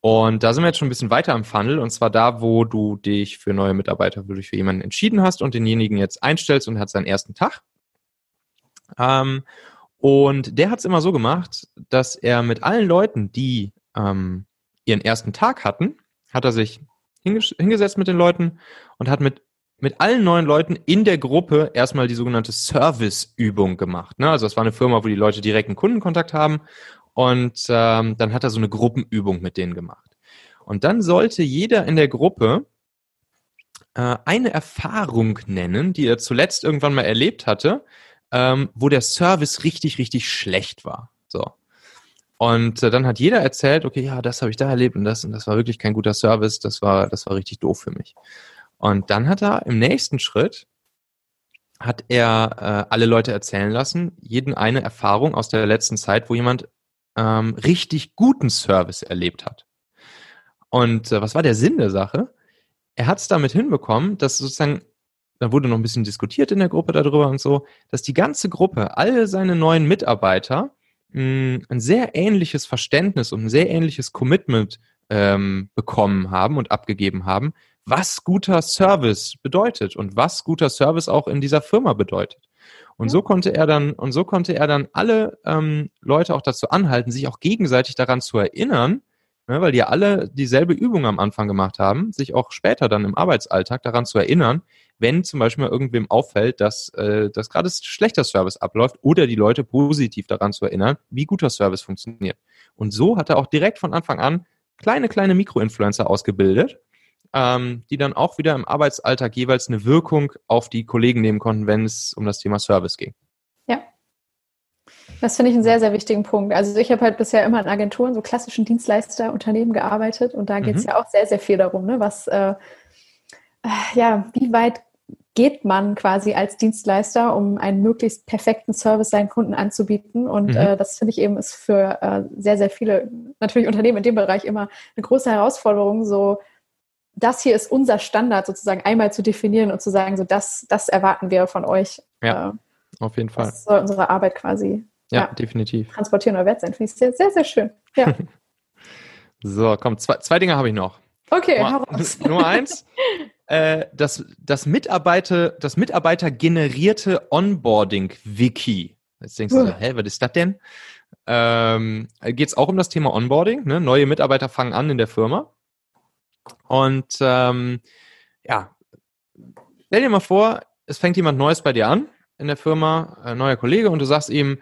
Und da sind wir jetzt schon ein bisschen weiter im Funnel, und zwar da, wo du dich für neue Mitarbeiter, wo du dich für jemanden entschieden hast und denjenigen jetzt einstellst und hat seinen ersten Tag. Ähm, und der hat es immer so gemacht, dass er mit allen Leuten, die ähm, ihren ersten Tag hatten, hat er sich hingesetzt mit den Leuten und hat mit mit allen neuen Leuten in der Gruppe erstmal die sogenannte Service-Übung gemacht. Ne? Also das war eine Firma, wo die Leute direkten Kundenkontakt haben und ähm, dann hat er so eine Gruppenübung mit denen gemacht. Und dann sollte jeder in der Gruppe äh, eine Erfahrung nennen, die er zuletzt irgendwann mal erlebt hatte, ähm, wo der Service richtig, richtig schlecht war. So. Und äh, dann hat jeder erzählt, okay, ja, das habe ich da erlebt und das und das war wirklich kein guter Service, das war, das war richtig doof für mich. Und dann hat er im nächsten Schritt hat er äh, alle Leute erzählen lassen, jeden eine Erfahrung aus der letzten Zeit, wo jemand ähm, richtig guten Service erlebt hat. Und äh, was war der Sinn der Sache? Er hat es damit hinbekommen, dass sozusagen, da wurde noch ein bisschen diskutiert in der Gruppe darüber und so, dass die ganze Gruppe, alle seine neuen Mitarbeiter, mh, ein sehr ähnliches Verständnis und ein sehr ähnliches Commitment ähm, bekommen haben und abgegeben haben, was guter Service bedeutet und was guter Service auch in dieser Firma bedeutet. Und ja. so konnte er dann, und so konnte er dann alle ähm, Leute auch dazu anhalten, sich auch gegenseitig daran zu erinnern, ne, weil die ja alle dieselbe Übung am Anfang gemacht haben, sich auch später dann im Arbeitsalltag daran zu erinnern, wenn zum Beispiel mal irgendwem auffällt, dass, äh, dass gerade schlechter Service abläuft oder die Leute positiv daran zu erinnern, wie guter Service funktioniert. Und so hat er auch direkt von Anfang an kleine, kleine Mikroinfluencer ausgebildet, ähm, die dann auch wieder im Arbeitsalltag jeweils eine Wirkung auf die Kollegen nehmen konnten, wenn es um das Thema Service ging. Ja. Das finde ich einen sehr, sehr wichtigen Punkt. Also ich habe halt bisher immer in Agenturen, so klassischen Dienstleisterunternehmen gearbeitet und da geht es mhm. ja auch sehr, sehr viel darum, ne, was, äh, äh, ja, wie weit geht man quasi als Dienstleister, um einen möglichst perfekten Service seinen Kunden anzubieten. Und mhm. äh, das finde ich eben ist für äh, sehr, sehr viele natürlich Unternehmen in dem Bereich immer eine große Herausforderung, so das hier ist unser Standard sozusagen einmal zu definieren und zu sagen, so das, das erwarten wir von euch. Ja, äh, auf jeden Fall. Das soll unsere Arbeit quasi ja, ja definitiv. transportieren oder wert sein. Finde ich sehr, sehr, sehr schön. Ja. so, komm, zwei, zwei Dinge habe ich noch. Okay, Nummer, Nummer eins. äh, das, das Mitarbeiter, das Mitarbeiter generierte Onboarding-Wiki. Jetzt denkst du so, hä, was ist das denn? Ähm, Geht es auch um das Thema Onboarding? Ne? Neue Mitarbeiter fangen an in der Firma. Und ähm, ja, stell dir mal vor, es fängt jemand Neues bei dir an in der Firma, ein neuer Kollege, und du sagst ihm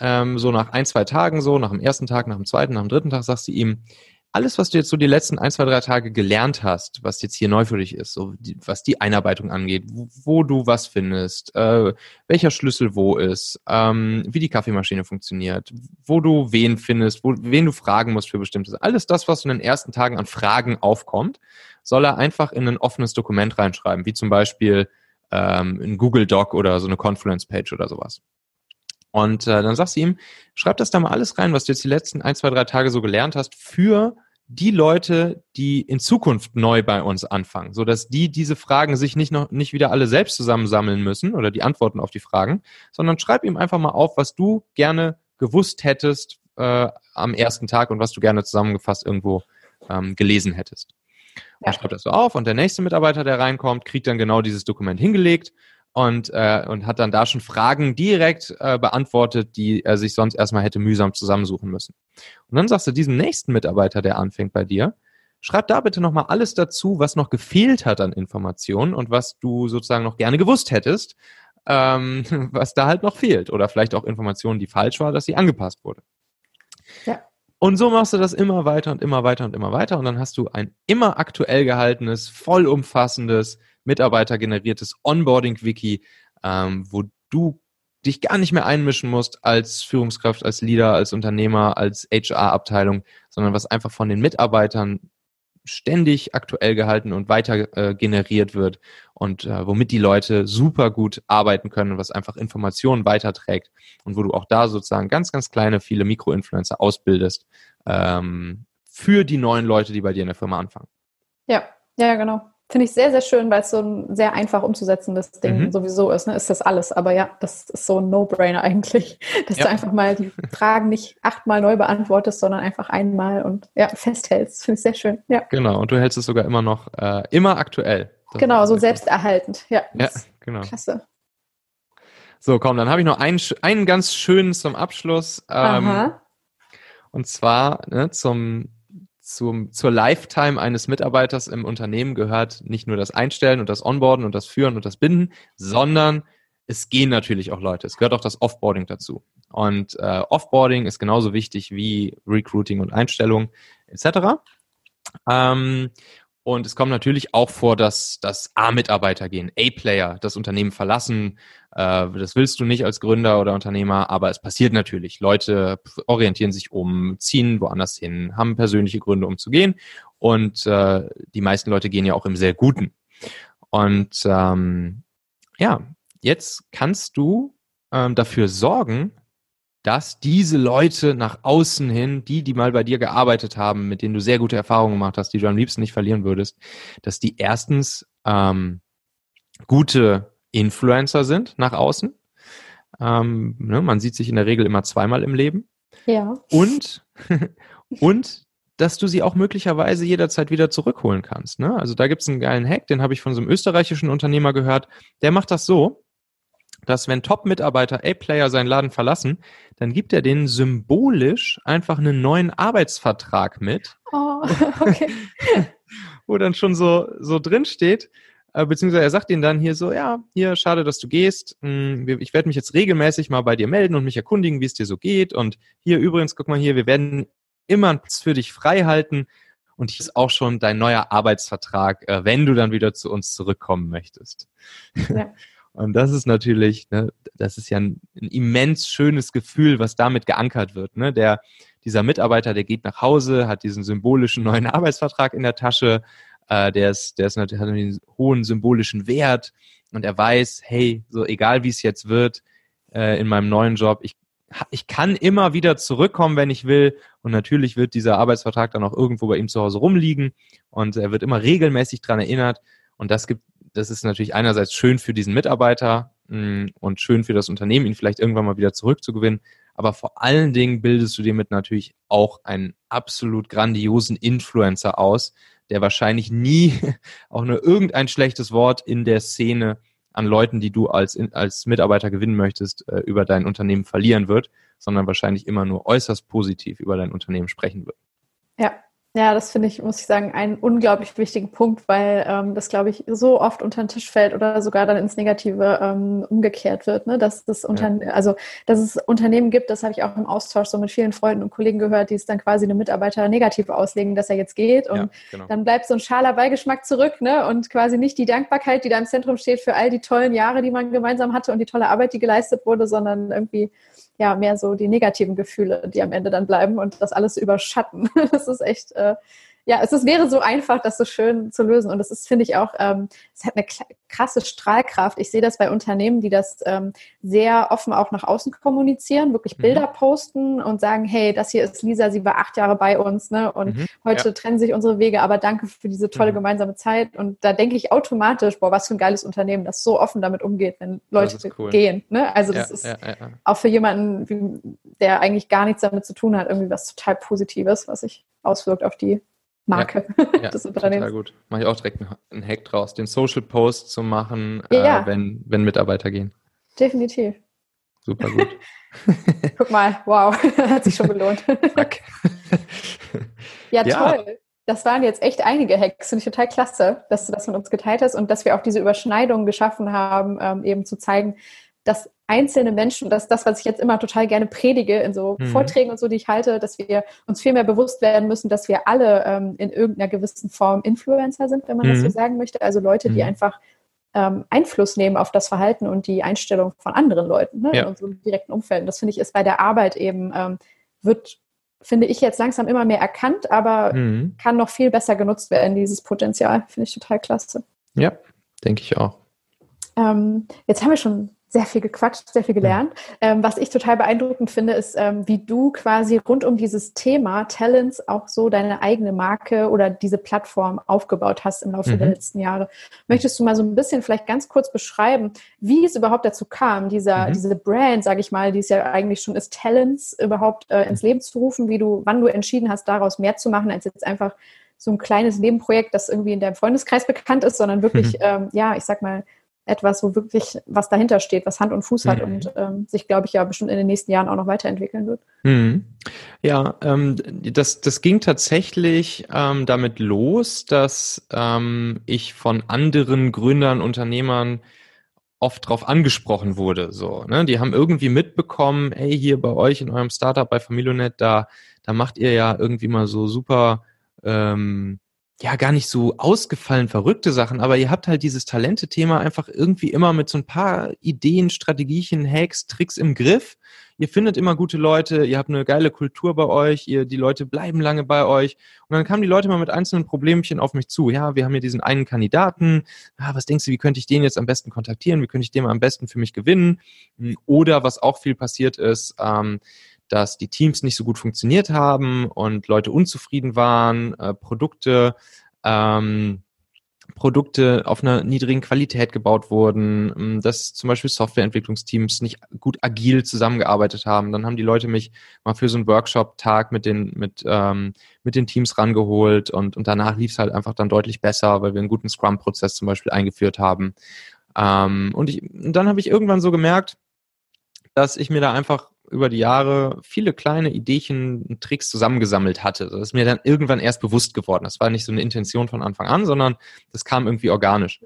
ähm, so nach ein, zwei Tagen so, nach dem ersten Tag, nach dem zweiten, nach dem dritten Tag, sagst du ihm, alles, was du jetzt so die letzten ein, zwei, drei Tage gelernt hast, was jetzt hier neu für dich ist, so die, was die Einarbeitung angeht, wo, wo du was findest, äh, welcher Schlüssel wo ist, ähm, wie die Kaffeemaschine funktioniert, wo du wen findest, wo, wen du fragen musst für bestimmtes, alles das, was in den ersten Tagen an Fragen aufkommt, soll er einfach in ein offenes Dokument reinschreiben, wie zum Beispiel ähm, ein Google Doc oder so eine Confluence-Page oder sowas. Und äh, dann sagst du ihm, schreib das da mal alles rein, was du jetzt die letzten ein, zwei, drei Tage so gelernt hast, für die Leute, die in Zukunft neu bei uns anfangen, so dass die diese Fragen sich nicht noch nicht wieder alle selbst zusammensammeln müssen oder die Antworten auf die Fragen, sondern schreib ihm einfach mal auf, was du gerne gewusst hättest äh, am ersten Tag und was du gerne zusammengefasst irgendwo ähm, gelesen hättest. Ja. schreibt das so auf und der nächste Mitarbeiter, der reinkommt, kriegt dann genau dieses Dokument hingelegt und, äh, und hat dann da schon Fragen direkt äh, beantwortet, die er sich sonst erstmal hätte mühsam zusammensuchen müssen. Und dann sagst du diesem nächsten Mitarbeiter, der anfängt bei dir, schreib da bitte nochmal alles dazu, was noch gefehlt hat an Informationen und was du sozusagen noch gerne gewusst hättest, ähm, was da halt noch fehlt. Oder vielleicht auch Informationen, die falsch war, dass sie angepasst wurde. Ja. Und so machst du das immer weiter und immer weiter und immer weiter. Und dann hast du ein immer aktuell gehaltenes, vollumfassendes, mitarbeitergeneriertes Onboarding-Wiki, ähm, wo du dich gar nicht mehr einmischen musst als Führungskraft, als Leader, als Unternehmer, als HR-Abteilung, sondern was einfach von den Mitarbeitern ständig aktuell gehalten und weiter äh, generiert wird und äh, womit die Leute super gut arbeiten können, was einfach Informationen weiterträgt und wo du auch da sozusagen ganz, ganz kleine, viele Mikroinfluencer ausbildest ähm, für die neuen Leute, die bei dir in der Firma anfangen. Ja, ja, genau. Finde ich sehr, sehr schön, weil es so ein sehr einfach umzusetzendes Ding mhm. sowieso ist. Ne? Ist das alles. Aber ja, das ist so ein No-Brainer eigentlich, dass ja. du einfach mal die Fragen nicht achtmal neu beantwortest, sondern einfach einmal und ja, festhältst. Finde ich sehr schön. Ja. Genau. Und du hältst es sogar immer noch äh, immer aktuell. Das genau, so selbsterhaltend. Ja, ja genau. Klasse. So, komm, dann habe ich noch einen, einen ganz schönen zum Abschluss. Ähm, Aha. Und zwar ne, zum zum, zur Lifetime eines Mitarbeiters im Unternehmen gehört nicht nur das Einstellen und das Onboarden und das Führen und das Binden, sondern es gehen natürlich auch Leute. Es gehört auch das Offboarding dazu. Und äh, Offboarding ist genauso wichtig wie Recruiting und Einstellung etc. Ähm, und es kommt natürlich auch vor, dass, dass A-Mitarbeiter gehen, A-Player das Unternehmen verlassen. Äh, das willst du nicht als Gründer oder Unternehmer, aber es passiert natürlich. Leute orientieren sich um, ziehen woanders hin, haben persönliche Gründe, um zu gehen. Und äh, die meisten Leute gehen ja auch im sehr Guten. Und ähm, ja, jetzt kannst du ähm, dafür sorgen, dass diese Leute nach außen hin, die, die mal bei dir gearbeitet haben, mit denen du sehr gute Erfahrungen gemacht hast, die du am liebsten nicht verlieren würdest, dass die erstens ähm, gute Influencer sind nach außen. Ähm, ne, man sieht sich in der Regel immer zweimal im Leben. Ja. Und, und dass du sie auch möglicherweise jederzeit wieder zurückholen kannst. Ne? Also da gibt es einen geilen Hack, den habe ich von so einem österreichischen Unternehmer gehört. Der macht das so, dass wenn Top-Mitarbeiter, A-Player seinen Laden verlassen, dann gibt er denen symbolisch einfach einen neuen Arbeitsvertrag mit. Oh, okay. wo dann schon so, so drin steht, äh, beziehungsweise er sagt ihnen dann hier so, ja, hier, schade, dass du gehst. Hm, ich werde mich jetzt regelmäßig mal bei dir melden und mich erkundigen, wie es dir so geht. Und hier übrigens, guck mal hier, wir werden immer einen Platz für dich frei halten. Und hier ist auch schon dein neuer Arbeitsvertrag, äh, wenn du dann wieder zu uns zurückkommen möchtest. Ja. Und das ist natürlich, ne, das ist ja ein, ein, immens schönes Gefühl, was damit geankert wird. Ne? Der, dieser Mitarbeiter, der geht nach Hause, hat diesen symbolischen neuen Arbeitsvertrag in der Tasche, äh, der ist, der ist hat einen hohen symbolischen Wert und er weiß, hey, so egal wie es jetzt wird äh, in meinem neuen Job, ich ich kann immer wieder zurückkommen, wenn ich will. Und natürlich wird dieser Arbeitsvertrag dann auch irgendwo bei ihm zu Hause rumliegen und er wird immer regelmäßig dran erinnert. Und das gibt das ist natürlich einerseits schön für diesen Mitarbeiter mh, mm, und schön für das Unternehmen, ihn vielleicht irgendwann mal wieder zurückzugewinnen. Aber vor allen Dingen bildest du dir mit natürlich auch einen absolut grandiosen Influencer aus, der wahrscheinlich nie auch nur irgendein schlechtes Wort in der Szene an Leuten, die du als, als Mitarbeiter gewinnen möchtest, äh, über dein Unternehmen verlieren wird, sondern wahrscheinlich immer nur äußerst positiv über dein Unternehmen sprechen wird. Ja, ja, das finde ich, muss ich sagen, einen unglaublich wichtigen Punkt, weil ähm, das, glaube ich, so oft unter den Tisch fällt oder sogar dann ins Negative ähm, umgekehrt wird. Ne? Dass, das Unterne ja. also, dass es Unternehmen gibt, das habe ich auch im Austausch so mit vielen Freunden und Kollegen gehört, die es dann quasi einem Mitarbeiter negativ auslegen, dass er jetzt geht. Und ja, genau. dann bleibt so ein schaler Beigeschmack zurück ne? und quasi nicht die Dankbarkeit, die da im Zentrum steht für all die tollen Jahre, die man gemeinsam hatte und die tolle Arbeit, die geleistet wurde, sondern irgendwie ja mehr so die negativen Gefühle, die am Ende dann bleiben und das alles überschatten. Das ist echt, äh, ja, es ist, wäre so einfach, das so schön zu lösen. Und das ist, finde ich auch, ähm, es hat eine krasse Strahlkraft. Ich sehe das bei Unternehmen, die das ähm, sehr offen auch nach außen kommunizieren, wirklich mhm. Bilder posten und sagen, hey, das hier ist Lisa, sie war acht Jahre bei uns, ne? Und mhm. heute ja. trennen sich unsere Wege, aber danke für diese tolle mhm. gemeinsame Zeit. Und da denke ich automatisch, boah, was für ein geiles Unternehmen, das so offen damit umgeht, wenn Leute cool. gehen. Ne? Also das ja, ist ja, auch für jemanden, der eigentlich gar nichts damit zu tun hat, irgendwie was total Positives, was sich auswirkt auf die Marke ja, des Unternehmens. Total gut. Mache ich auch direkt einen Hack draus, den Social Post zu machen, ja, äh, wenn, wenn Mitarbeiter gehen. Definitiv. Super gut. Guck mal, wow, hat sich schon gelohnt. ja, toll. Das waren jetzt echt einige Hacks. Finde ich total klasse, dass du das mit uns geteilt hast und dass wir auch diese Überschneidungen geschaffen haben, ähm, eben zu zeigen, dass einzelne Menschen, das ist das, was ich jetzt immer total gerne predige in so mhm. Vorträgen und so, die ich halte, dass wir uns viel mehr bewusst werden müssen, dass wir alle ähm, in irgendeiner gewissen Form Influencer sind, wenn man mhm. das so sagen möchte. Also Leute, die mhm. einfach ähm, Einfluss nehmen auf das Verhalten und die Einstellung von anderen Leuten ne, ja. in unserem direkten Umfeld. Und das finde ich ist bei der Arbeit eben, ähm, wird, finde ich jetzt langsam immer mehr erkannt, aber mhm. kann noch viel besser genutzt werden, dieses Potenzial. Finde ich total klasse. Ja, denke ich auch. Ähm, jetzt haben wir schon sehr viel gequatscht, sehr viel gelernt. Ja. Ähm, was ich total beeindruckend finde, ist, ähm, wie du quasi rund um dieses Thema Talents auch so deine eigene Marke oder diese Plattform aufgebaut hast im Laufe mhm. der letzten Jahre. Möchtest du mal so ein bisschen vielleicht ganz kurz beschreiben, wie es überhaupt dazu kam, dieser, mhm. diese Brand, sage ich mal, die es ja eigentlich schon ist, Talents überhaupt äh, ins Leben zu rufen, wie du, wann du entschieden hast, daraus mehr zu machen, als jetzt einfach so ein kleines Nebenprojekt, das irgendwie in deinem Freundeskreis bekannt ist, sondern wirklich, mhm. ähm, ja, ich sag mal, etwas, wo wirklich was dahinter steht, was Hand und Fuß hat mhm. und ähm, sich, glaube ich, ja bestimmt in den nächsten Jahren auch noch weiterentwickeln wird. Mhm. Ja, ähm, das, das ging tatsächlich ähm, damit los, dass ähm, ich von anderen Gründern, Unternehmern oft darauf angesprochen wurde. So, ne? Die haben irgendwie mitbekommen, ey, hier bei euch in eurem Startup bei Familionet, da, da macht ihr ja irgendwie mal so super ähm, ja gar nicht so ausgefallen verrückte Sachen, aber ihr habt halt dieses Talente-Thema einfach irgendwie immer mit so ein paar Ideen, Strategien, Hacks, Tricks im Griff. Ihr findet immer gute Leute, ihr habt eine geile Kultur bei euch, ihr, die Leute bleiben lange bei euch. Und dann kamen die Leute mal mit einzelnen Problemchen auf mich zu. Ja, wir haben hier diesen einen Kandidaten. Ah, was denkst du, wie könnte ich den jetzt am besten kontaktieren? Wie könnte ich den am besten für mich gewinnen? Oder was auch viel passiert ist, ähm, dass die Teams nicht so gut funktioniert haben und Leute unzufrieden waren, äh, Produkte, ähm, Produkte auf einer niedrigen Qualität gebaut wurden, ähm, dass zum Beispiel Softwareentwicklungsteams nicht gut agil zusammengearbeitet haben. Dann haben die Leute mich mal für so einen Workshop-Tag mit den, mit, ähm, mit den Teams rangeholt und, und danach lief es halt einfach dann deutlich besser, weil wir einen guten Scrum-Prozess zum Beispiel eingeführt haben. Ähm, und, ich, und dann habe ich irgendwann so gemerkt, dass ich mir da einfach über die Jahre viele kleine Ideen, Tricks zusammengesammelt hatte. Das ist mir dann irgendwann erst bewusst geworden. Das war nicht so eine Intention von Anfang an, sondern das kam irgendwie organisch.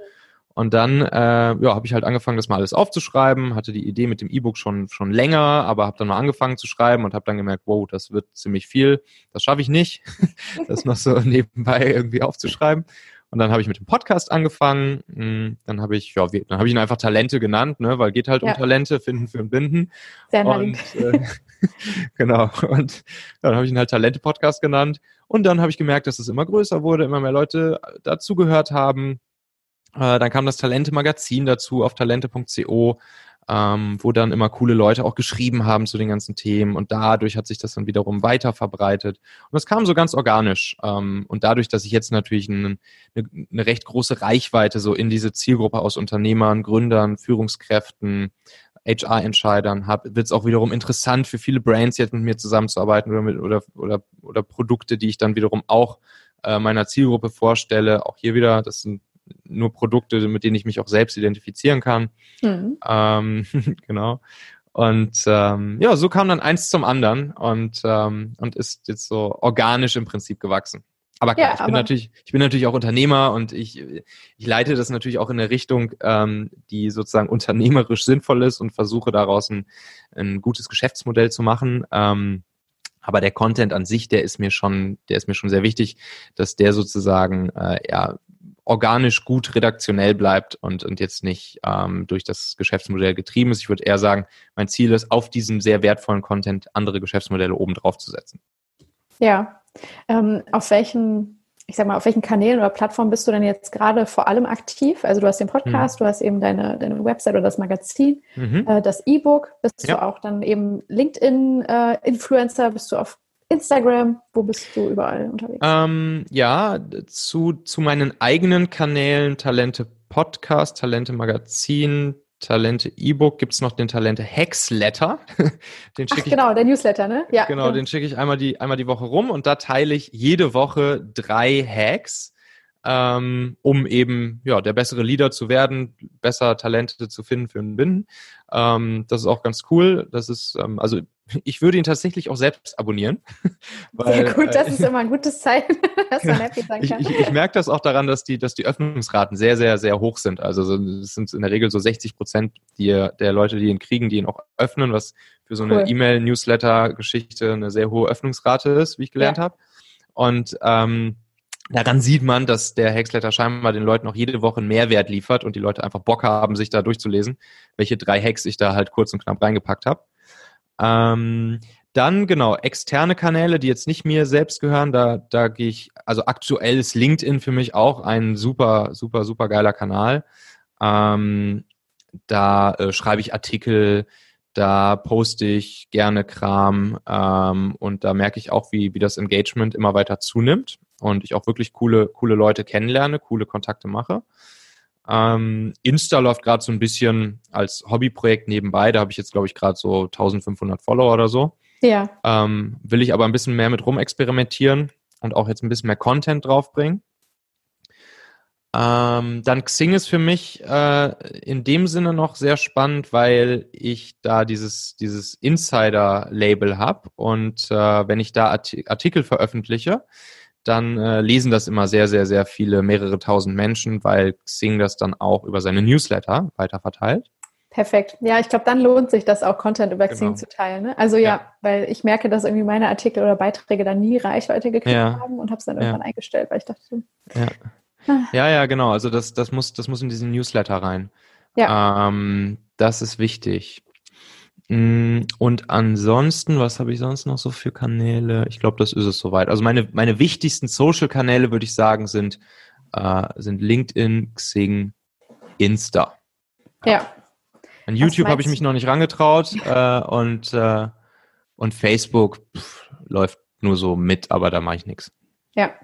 Und dann äh, ja, habe ich halt angefangen, das mal alles aufzuschreiben, hatte die Idee mit dem E-Book schon, schon länger, aber habe dann mal angefangen zu schreiben und habe dann gemerkt, wow, das wird ziemlich viel. Das schaffe ich nicht, das noch so nebenbei irgendwie aufzuschreiben. Und dann habe ich mit dem Podcast angefangen. Hm, dann habe ich, ja, dann habe ich ihn einfach Talente genannt, ne, weil geht halt ja. um Talente, finden, für und binden. Sehr und, äh, genau. Und dann habe ich ihn halt Talente-Podcast genannt. Und dann habe ich gemerkt, dass es immer größer wurde, immer mehr Leute dazugehört haben. Äh, dann kam das Talente-Magazin dazu auf talente.co ähm, wo dann immer coole Leute auch geschrieben haben zu den ganzen Themen und dadurch hat sich das dann wiederum weiter verbreitet. Und das kam so ganz organisch. Ähm, und dadurch, dass ich jetzt natürlich eine, eine, recht große Reichweite so in diese Zielgruppe aus Unternehmern, Gründern, Führungskräften, HR-Entscheidern habe, wird es auch wiederum interessant für viele Brands jetzt mit mir zusammenzuarbeiten oder, mit, oder, oder, oder Produkte, die ich dann wiederum auch äh, meiner Zielgruppe vorstelle. Auch hier wieder, das sind nur Produkte, mit denen ich mich auch selbst identifizieren kann. Mhm. Ähm, genau. Und ähm, ja, so kam dann eins zum anderen und, ähm, und ist jetzt so organisch im Prinzip gewachsen. Aber klar, ja, ich bin natürlich, ich bin natürlich auch Unternehmer und ich, ich leite das natürlich auch in eine Richtung, ähm, die sozusagen unternehmerisch sinnvoll ist und versuche daraus ein, ein gutes Geschäftsmodell zu machen. Ähm, aber der Content an sich, der ist mir schon, der ist mir schon sehr wichtig, dass der sozusagen äh, ja organisch gut redaktionell bleibt und, und jetzt nicht ähm, durch das Geschäftsmodell getrieben ist. Ich würde eher sagen, mein Ziel ist, auf diesem sehr wertvollen Content andere Geschäftsmodelle oben drauf zu setzen. Ja. Ähm, auf welchen, ich sag mal, auf welchen Kanälen oder Plattformen bist du denn jetzt gerade vor allem aktiv? Also du hast den Podcast, mhm. du hast eben deine, deine Website oder das Magazin, mhm. äh, das E-Book. Bist ja. du auch dann eben LinkedIn-Influencer? Äh, bist du auf Instagram, wo bist du überall unterwegs? Ähm, ja, zu, zu meinen eigenen Kanälen Talente Podcast, Talente Magazin, Talente E-Book gibt es noch den Talente Hexletter. den Ach, genau, ich, der Newsletter, ne? Ja. Genau, ja. den schicke ich einmal die, einmal die Woche rum und da teile ich jede Woche drei Hacks, ähm, um eben ja der bessere Leader zu werden, besser Talente zu finden für einen Binnen. Ähm, das ist auch ganz cool. Das ist, ähm, also ich würde ihn tatsächlich auch selbst abonnieren. Weil, Sehr gut, das äh, ist immer ein gutes Zeichen, dass man happy sein kann. Ich, ich, ich, merke das auch daran, dass die, dass die Öffnungsraten sehr, sehr, sehr hoch sind. Also es sind in der Regel so 60 Prozent der Leute, die ihn kriegen, die ihn auch öffnen, was für so eine cool. E-Mail-Newsletter-Geschichte eine sehr hohe Öffnungsrate ist, wie ich gelernt ja. habe. Und ähm, daran sieht man, dass der Hacksletter scheinbar den Leuten auch jede Woche einen Mehrwert liefert und die Leute einfach Bock haben, sich da durchzulesen, welche drei Hacks ich da halt kurz und knapp reingepackt habe. Ähm, dann genau, externe Kanäle, die jetzt nicht mir selbst gehören, da, da gehe ich, also aktuell ist LinkedIn für mich auch ein super, super, super geiler Kanal. Ähm, da äh, schreibe ich Artikel, da poste ich gerne Kram ähm, und da merke ich auch, wie, wie das Engagement immer weiter zunimmt und ich auch wirklich coole, coole Leute kennenlerne, coole Kontakte mache. Ähm, Insta läuft gerade so ein bisschen als Hobbyprojekt nebenbei. Da habe ich jetzt, glaube ich, gerade so 1500 Follower oder so. Ja. Ähm, will ich aber ein bisschen mehr mit rumexperimentieren und auch jetzt ein bisschen mehr Content draufbringen. Ähm, dann Xing ist für mich äh, in dem Sinne noch sehr spannend, weil ich da dieses, dieses Insider-Label habe und äh, wenn ich da Artikel veröffentliche, dann äh, lesen das immer sehr, sehr, sehr viele, mehrere tausend Menschen, weil Xing das dann auch über seine Newsletter weiter verteilt. Perfekt. Ja, ich glaube, dann lohnt sich das auch, Content über Xing genau. zu teilen. Ne? Also ja, ja, weil ich merke, dass irgendwie meine Artikel oder Beiträge dann nie Reichweite gekriegt ja. haben und habe es dann irgendwann ja. eingestellt, weil ich dachte, ja. Ja, ja, genau. Also das, das, muss, das muss in diesen Newsletter rein. Ja. Ähm, das ist wichtig. Mm, und ansonsten, was habe ich sonst noch so für Kanäle? Ich glaube, das ist es soweit. Also meine, meine wichtigsten Social-Kanäle, würde ich sagen, sind, äh, sind LinkedIn, Xing, Insta. Ja. An YouTube habe ich mich noch nicht rangetraut äh, und, äh, und Facebook pff, läuft nur so mit, aber da mache ich nichts. Ja,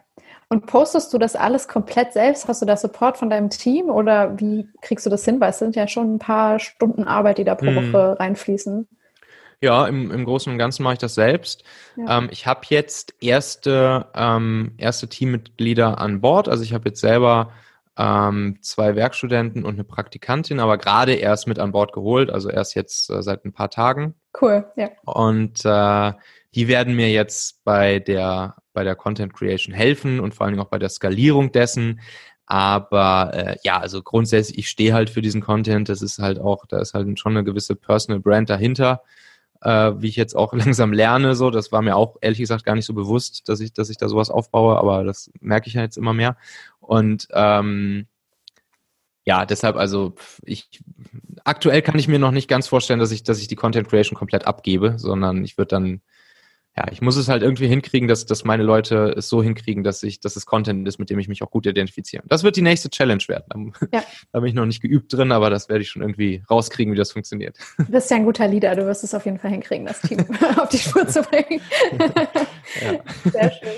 und postest du das alles komplett selbst? Hast du da Support von deinem Team oder wie kriegst du das hin? Weil es sind ja schon ein paar Stunden Arbeit, die da pro hm. Woche reinfließen. Ja, im, im Großen und Ganzen mache ich das selbst. Ja. Ähm, ich habe jetzt erste, ähm, erste Teammitglieder an Bord. Also ich habe jetzt selber ähm, zwei Werkstudenten und eine Praktikantin, aber gerade erst mit an Bord geholt, also erst jetzt äh, seit ein paar Tagen. Cool, ja. Und äh, die werden mir jetzt bei der bei der Content Creation helfen und vor allen Dingen auch bei der Skalierung dessen. Aber äh, ja, also grundsätzlich, ich stehe halt für diesen Content. Das ist halt auch, da ist halt schon eine gewisse Personal Brand dahinter, äh, wie ich jetzt auch langsam lerne. So, das war mir auch ehrlich gesagt gar nicht so bewusst, dass ich, dass ich da sowas aufbaue, aber das merke ich ja jetzt immer mehr. Und ähm, ja, deshalb also ich aktuell kann ich mir noch nicht ganz vorstellen, dass ich, dass ich die Content Creation komplett abgebe, sondern ich würde dann ja, ich muss es halt irgendwie hinkriegen, dass, dass meine Leute es so hinkriegen, dass ich, dass es Content ist, mit dem ich mich auch gut identifiziere. Das wird die nächste Challenge werden. Ja. Da bin ich noch nicht geübt drin, aber das werde ich schon irgendwie rauskriegen, wie das funktioniert. Du bist ja ein guter Leader, du wirst es auf jeden Fall hinkriegen, das Team auf die Spur zu bringen. ja. Sehr schön.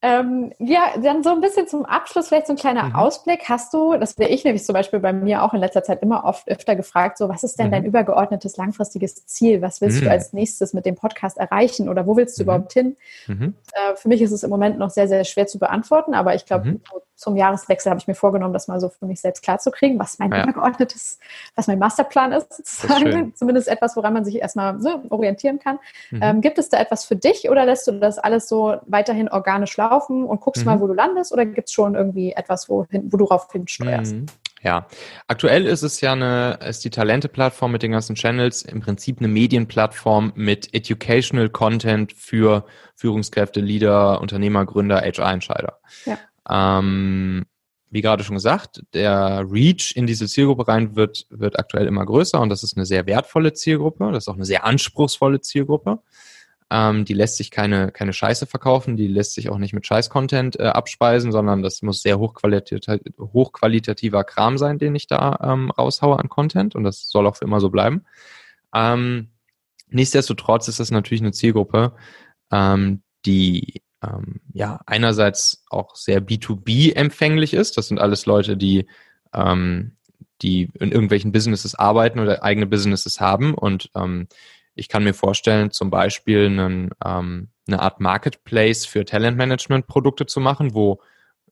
Ähm, ja, dann so ein bisschen zum Abschluss vielleicht so ein kleiner mhm. Ausblick. Hast du, das wäre ich nämlich zum Beispiel bei mir auch in letzter Zeit immer oft öfter gefragt, so was ist denn mhm. dein übergeordnetes langfristiges Ziel? Was willst mhm. du als nächstes mit dem Podcast erreichen oder wo willst du mhm. überhaupt hin? Mhm. Äh, für mich ist es im Moment noch sehr, sehr schwer zu beantworten, aber ich glaube, mhm. Zum Jahreswechsel habe ich mir vorgenommen, das mal so für mich selbst klarzukriegen, was mein ja. übergeordnetes, was mein Masterplan ist, sozusagen. Ist Zumindest etwas, woran man sich erstmal so orientieren kann. Ähm, gibt es da etwas für dich oder lässt du das alles so weiterhin organisch laufen? und guckst mhm. mal, wo du landest? Oder gibt es schon irgendwie etwas, wo, wo du drauf hinsteuerst? Mhm. Ja, aktuell ist es ja eine, ist die Talente-Plattform mit den ganzen Channels im Prinzip eine Medienplattform mit Educational Content für Führungskräfte, Leader, Unternehmer, Gründer, HR-Entscheider. Ja. Ähm, wie gerade schon gesagt, der Reach in diese Zielgruppe rein wird, wird aktuell immer größer und das ist eine sehr wertvolle Zielgruppe. Das ist auch eine sehr anspruchsvolle Zielgruppe. Ähm, die lässt sich keine, keine Scheiße verkaufen, die lässt sich auch nicht mit Scheiß-Content äh, abspeisen, sondern das muss sehr hochqualitativ, hochqualitativer Kram sein, den ich da ähm, raushaue an Content und das soll auch für immer so bleiben. Ähm, nichtsdestotrotz ist das natürlich eine Zielgruppe, ähm, die ähm, ja einerseits auch sehr B2B empfänglich ist. Das sind alles Leute, die ähm, die in irgendwelchen Businesses arbeiten oder eigene Businesses haben und ähm, ich kann mir vorstellen, zum Beispiel einen, ähm, eine Art Marketplace für Talentmanagement-Produkte zu machen, wo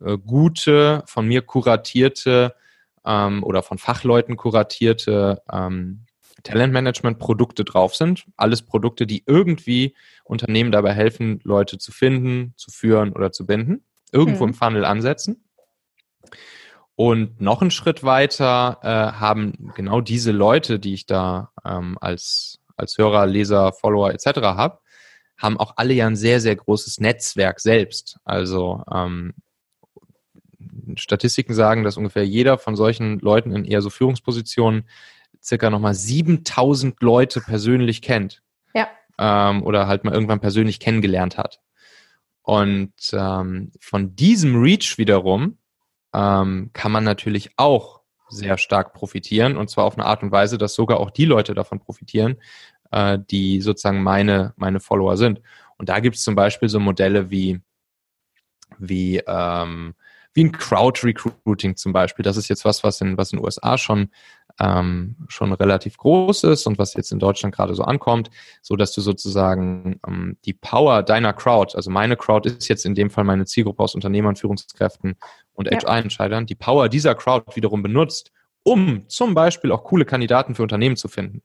äh, gute, von mir kuratierte ähm, oder von Fachleuten kuratierte ähm, Talentmanagement-Produkte drauf sind. Alles Produkte, die irgendwie Unternehmen dabei helfen, Leute zu finden, zu führen oder zu binden. Irgendwo mhm. im Funnel ansetzen. Und noch einen Schritt weiter äh, haben genau diese Leute, die ich da ähm, als als Hörer, Leser, Follower etc. habe, haben auch alle ja ein sehr, sehr großes Netzwerk selbst. Also ähm, Statistiken sagen, dass ungefähr jeder von solchen Leuten in eher so Führungspositionen circa nochmal 7000 Leute persönlich kennt. Ja. Ähm, oder halt mal irgendwann persönlich kennengelernt hat. Und ähm, von diesem Reach wiederum ähm, kann man natürlich auch sehr stark profitieren und zwar auf eine Art und Weise, dass sogar auch die Leute davon profitieren, äh, die sozusagen meine, meine Follower sind. Und da gibt es zum Beispiel so Modelle wie, wie, ähm, wie ein Crowd-Recruiting zum Beispiel. Das ist jetzt was, was in, was in den USA schon, ähm, schon relativ groß ist und was jetzt in Deutschland gerade so ankommt, so dass du sozusagen ähm, die Power deiner Crowd, also meine Crowd ist jetzt in dem Fall meine Zielgruppe aus Unternehmern, Führungskräften und ja. HR-Entscheidern, die Power dieser Crowd wiederum benutzt, um zum Beispiel auch coole Kandidaten für Unternehmen zu finden.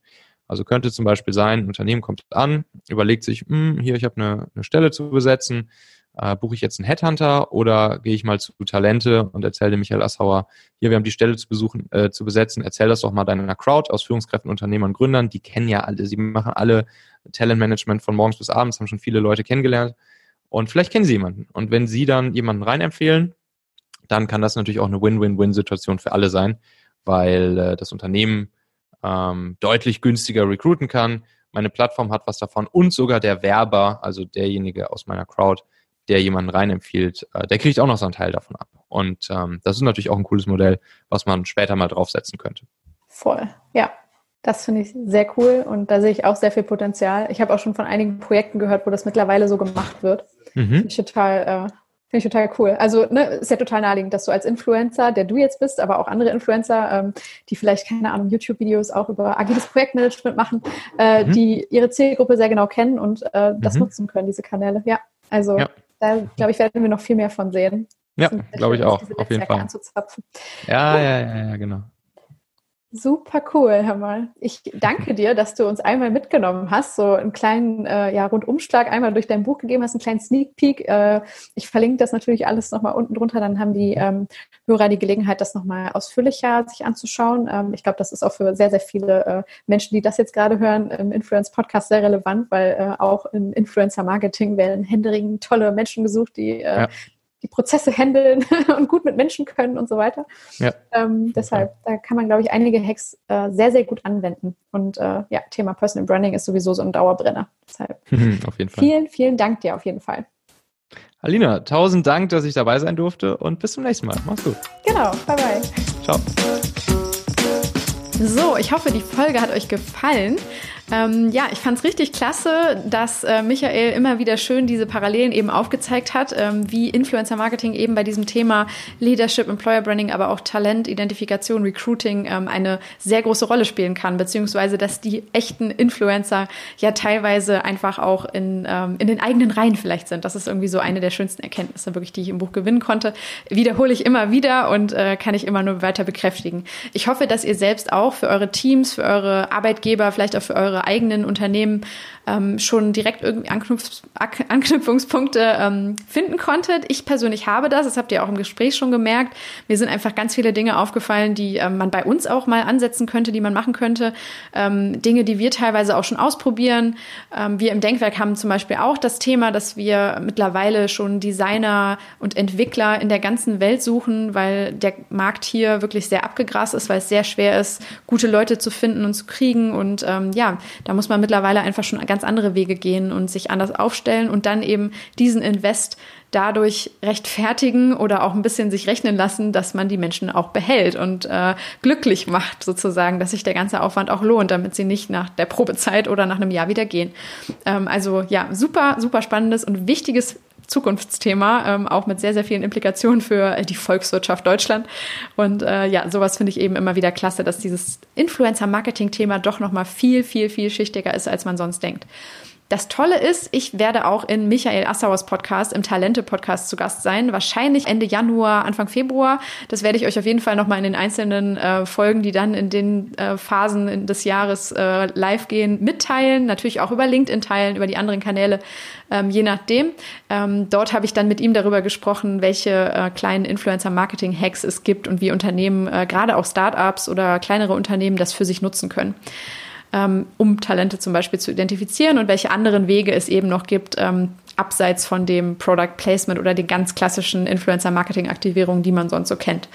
Also könnte zum Beispiel sein, ein Unternehmen kommt an, überlegt sich, hm, hier, ich habe eine, eine Stelle zu besetzen, äh, buche ich jetzt einen Headhunter oder gehe ich mal zu Talente und erzähle dem Michael Assauer, hier, wir haben die Stelle zu besuchen, äh, zu besetzen, erzähl das doch mal deiner Crowd aus Führungskräften, Unternehmern, Gründern, die kennen ja alle, sie machen alle Talentmanagement von morgens bis abends, haben schon viele Leute kennengelernt und vielleicht kennen sie jemanden. Und wenn sie dann jemanden reinempfehlen, dann kann das natürlich auch eine Win-Win-Win-Situation für alle sein, weil äh, das Unternehmen ähm, deutlich günstiger recruiten kann. Meine Plattform hat was davon und sogar der Werber, also derjenige aus meiner Crowd, der jemanden reinempfiehlt, äh, der kriegt auch noch seinen Teil davon ab. Und ähm, das ist natürlich auch ein cooles Modell, was man später mal draufsetzen könnte. Voll, ja. Das finde ich sehr cool und da sehe ich auch sehr viel Potenzial. Ich habe auch schon von einigen Projekten gehört, wo das mittlerweile so gemacht wird. Mhm. Finde ich total äh, Finde ich total cool. Also ne, ist ja total naheliegend, dass du als Influencer, der du jetzt bist, aber auch andere Influencer, ähm, die vielleicht, keine Ahnung, YouTube-Videos auch über agiles Projektmanagement machen, äh, mhm. die ihre Zielgruppe sehr genau kennen und äh, das mhm. nutzen können, diese Kanäle. Ja, also ja. Da glaube ich, werden wir noch viel mehr von sehen. Ja, glaube ich auch, auf jeden Fall. Ja, ja, ja, ja, genau. Super cool, hör mal. Ich danke dir, dass du uns einmal mitgenommen hast, so einen kleinen äh, ja, Rundumschlag einmal durch dein Buch gegeben hast, einen kleinen Sneak Peek. Äh, ich verlinke das natürlich alles nochmal unten drunter, dann haben die ähm, Hörer die Gelegenheit, das nochmal ausführlicher sich anzuschauen. Ähm, ich glaube, das ist auch für sehr, sehr viele äh, Menschen, die das jetzt gerade hören, im Influence-Podcast sehr relevant, weil äh, auch im Influencer-Marketing werden händeringend tolle Menschen gesucht, die äh, ja die Prozesse handeln und gut mit Menschen können und so weiter. Ja. Ähm, deshalb, da kann man, glaube ich, einige Hacks äh, sehr, sehr gut anwenden. Und äh, ja, Thema Personal Branding ist sowieso so ein Dauerbrenner. Deshalb auf jeden Fall. Vielen, vielen Dank dir auf jeden Fall. Alina, tausend Dank, dass ich dabei sein durfte und bis zum nächsten Mal. Mach's gut. Genau, bye bye. Ciao. So, ich hoffe, die Folge hat euch gefallen. Ähm, ja, ich fand es richtig klasse, dass äh, Michael immer wieder schön diese Parallelen eben aufgezeigt hat, ähm, wie Influencer Marketing eben bei diesem Thema Leadership, Employer Branding, aber auch Talent, Identifikation, Recruiting ähm, eine sehr große Rolle spielen kann, beziehungsweise dass die echten Influencer ja teilweise einfach auch in, ähm, in den eigenen Reihen vielleicht sind. Das ist irgendwie so eine der schönsten Erkenntnisse, wirklich, die ich im Buch gewinnen konnte. Wiederhole ich immer wieder und äh, kann ich immer nur weiter bekräftigen. Ich hoffe, dass ihr selbst auch für eure Teams, für eure Arbeitgeber, vielleicht auch für eure eigenen Unternehmen ähm, schon direkt irgendwie Anknüpf Anknüpfungspunkte ähm, finden konntet. Ich persönlich habe das, das habt ihr auch im Gespräch schon gemerkt. Mir sind einfach ganz viele Dinge aufgefallen, die ähm, man bei uns auch mal ansetzen könnte, die man machen könnte. Ähm, Dinge, die wir teilweise auch schon ausprobieren. Ähm, wir im Denkwerk haben zum Beispiel auch das Thema, dass wir mittlerweile schon Designer und Entwickler in der ganzen Welt suchen, weil der Markt hier wirklich sehr abgegrast ist, weil es sehr schwer ist, gute Leute zu finden und zu kriegen. Und ähm, ja, da muss man mittlerweile einfach schon ganz andere Wege gehen und sich anders aufstellen und dann eben diesen Invest dadurch rechtfertigen oder auch ein bisschen sich rechnen lassen, dass man die Menschen auch behält und äh, glücklich macht, sozusagen, dass sich der ganze Aufwand auch lohnt, damit sie nicht nach der Probezeit oder nach einem Jahr wieder gehen. Ähm, also ja, super, super spannendes und wichtiges Zukunftsthema, ähm, auch mit sehr, sehr vielen Implikationen für die Volkswirtschaft Deutschland. Und äh, ja, sowas finde ich eben immer wieder klasse, dass dieses Influencer-Marketing-Thema doch nochmal viel, viel, viel schichtiger ist, als man sonst denkt. Das Tolle ist, ich werde auch in Michael Assauers Podcast, im Talente-Podcast zu Gast sein. Wahrscheinlich Ende Januar, Anfang Februar. Das werde ich euch auf jeden Fall nochmal in den einzelnen äh, Folgen, die dann in den äh, Phasen des Jahres äh, live gehen, mitteilen. Natürlich auch über LinkedIn teilen, über die anderen Kanäle, ähm, je nachdem. Ähm, dort habe ich dann mit ihm darüber gesprochen, welche äh, kleinen Influencer-Marketing-Hacks es gibt und wie Unternehmen, äh, gerade auch Startups oder kleinere Unternehmen, das für sich nutzen können ähm, um Talente zum Beispiel zu identifizieren und welche anderen Wege es eben noch gibt, ähm, abseits von dem Product Placement oder den ganz klassischen Influencer-Marketing-Aktivierungen, die man sonst so kennt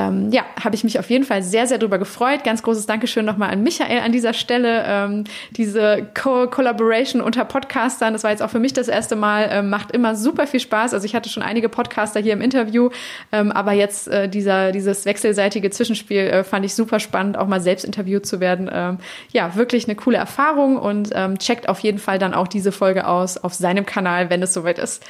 ähm, ja, habe ich mich auf jeden Fall sehr, sehr drüber gefreut. Ganz großes Dankeschön nochmal an Michael an dieser Stelle. Ähm, diese Co Collaboration unter Podcastern, das war jetzt auch für mich das erste Mal, ähm, macht immer super viel Spaß. Also ich hatte schon einige Podcaster hier im Interview, ähm, aber jetzt äh, dieser, dieses wechselseitige Zwischenspiel äh, fand ich super spannend, auch mal selbst interviewt zu werden. Ähm, ja, wirklich eine coole Erfahrung und ähm, checkt auf jeden Fall dann auch diese Folge aus auf seinem Kanal, wenn es soweit ist.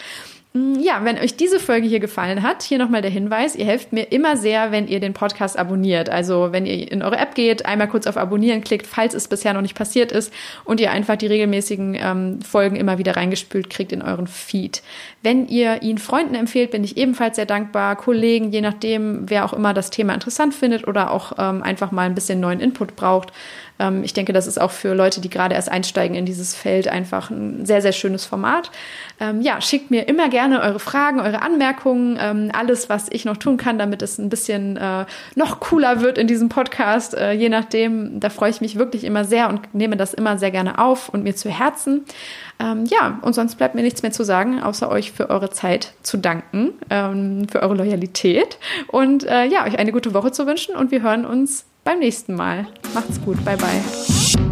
Mm, ja, wenn euch diese Folge hier gefallen hat, hier nochmal der Hinweis, ihr helft mir immer sehr, wenn ihr den Podcast abonniert. Also wenn ihr in eure App geht, einmal kurz auf Abonnieren klickt, falls es bisher noch nicht passiert ist und ihr einfach die regelmäßigen ähm, Folgen immer wieder reingespült kriegt in euren Feed. Wenn ihr ihn Freunden empfehlt, bin ich ebenfalls sehr dankbar. Kollegen, je nachdem, wer auch immer das Thema interessant findet oder auch ähm, einfach mal ein bisschen neuen Input braucht. Ähm, ich denke, das ist auch für Leute, die gerade erst einsteigen in dieses Feld, einfach ein sehr, sehr schönes Format. Ähm, ja, schickt mir immer gerne eure Fragen, eure Anmerkungen, ähm, alles, was ich noch tun kann, damit es ein bisschen äh, noch cooler wird in diesem Podcast. Äh, je nachdem, da freue ich mich wirklich immer sehr und nehme das immer sehr gerne auf und mir zu Herzen. Ähm, ja, und sonst bleibt mir nichts mehr zu sagen, außer euch für eure Zeit zu danken, ähm, für eure Loyalität und äh, ja, euch eine gute Woche zu wünschen und wir hören uns beim nächsten Mal. Macht's gut. Bye, bye.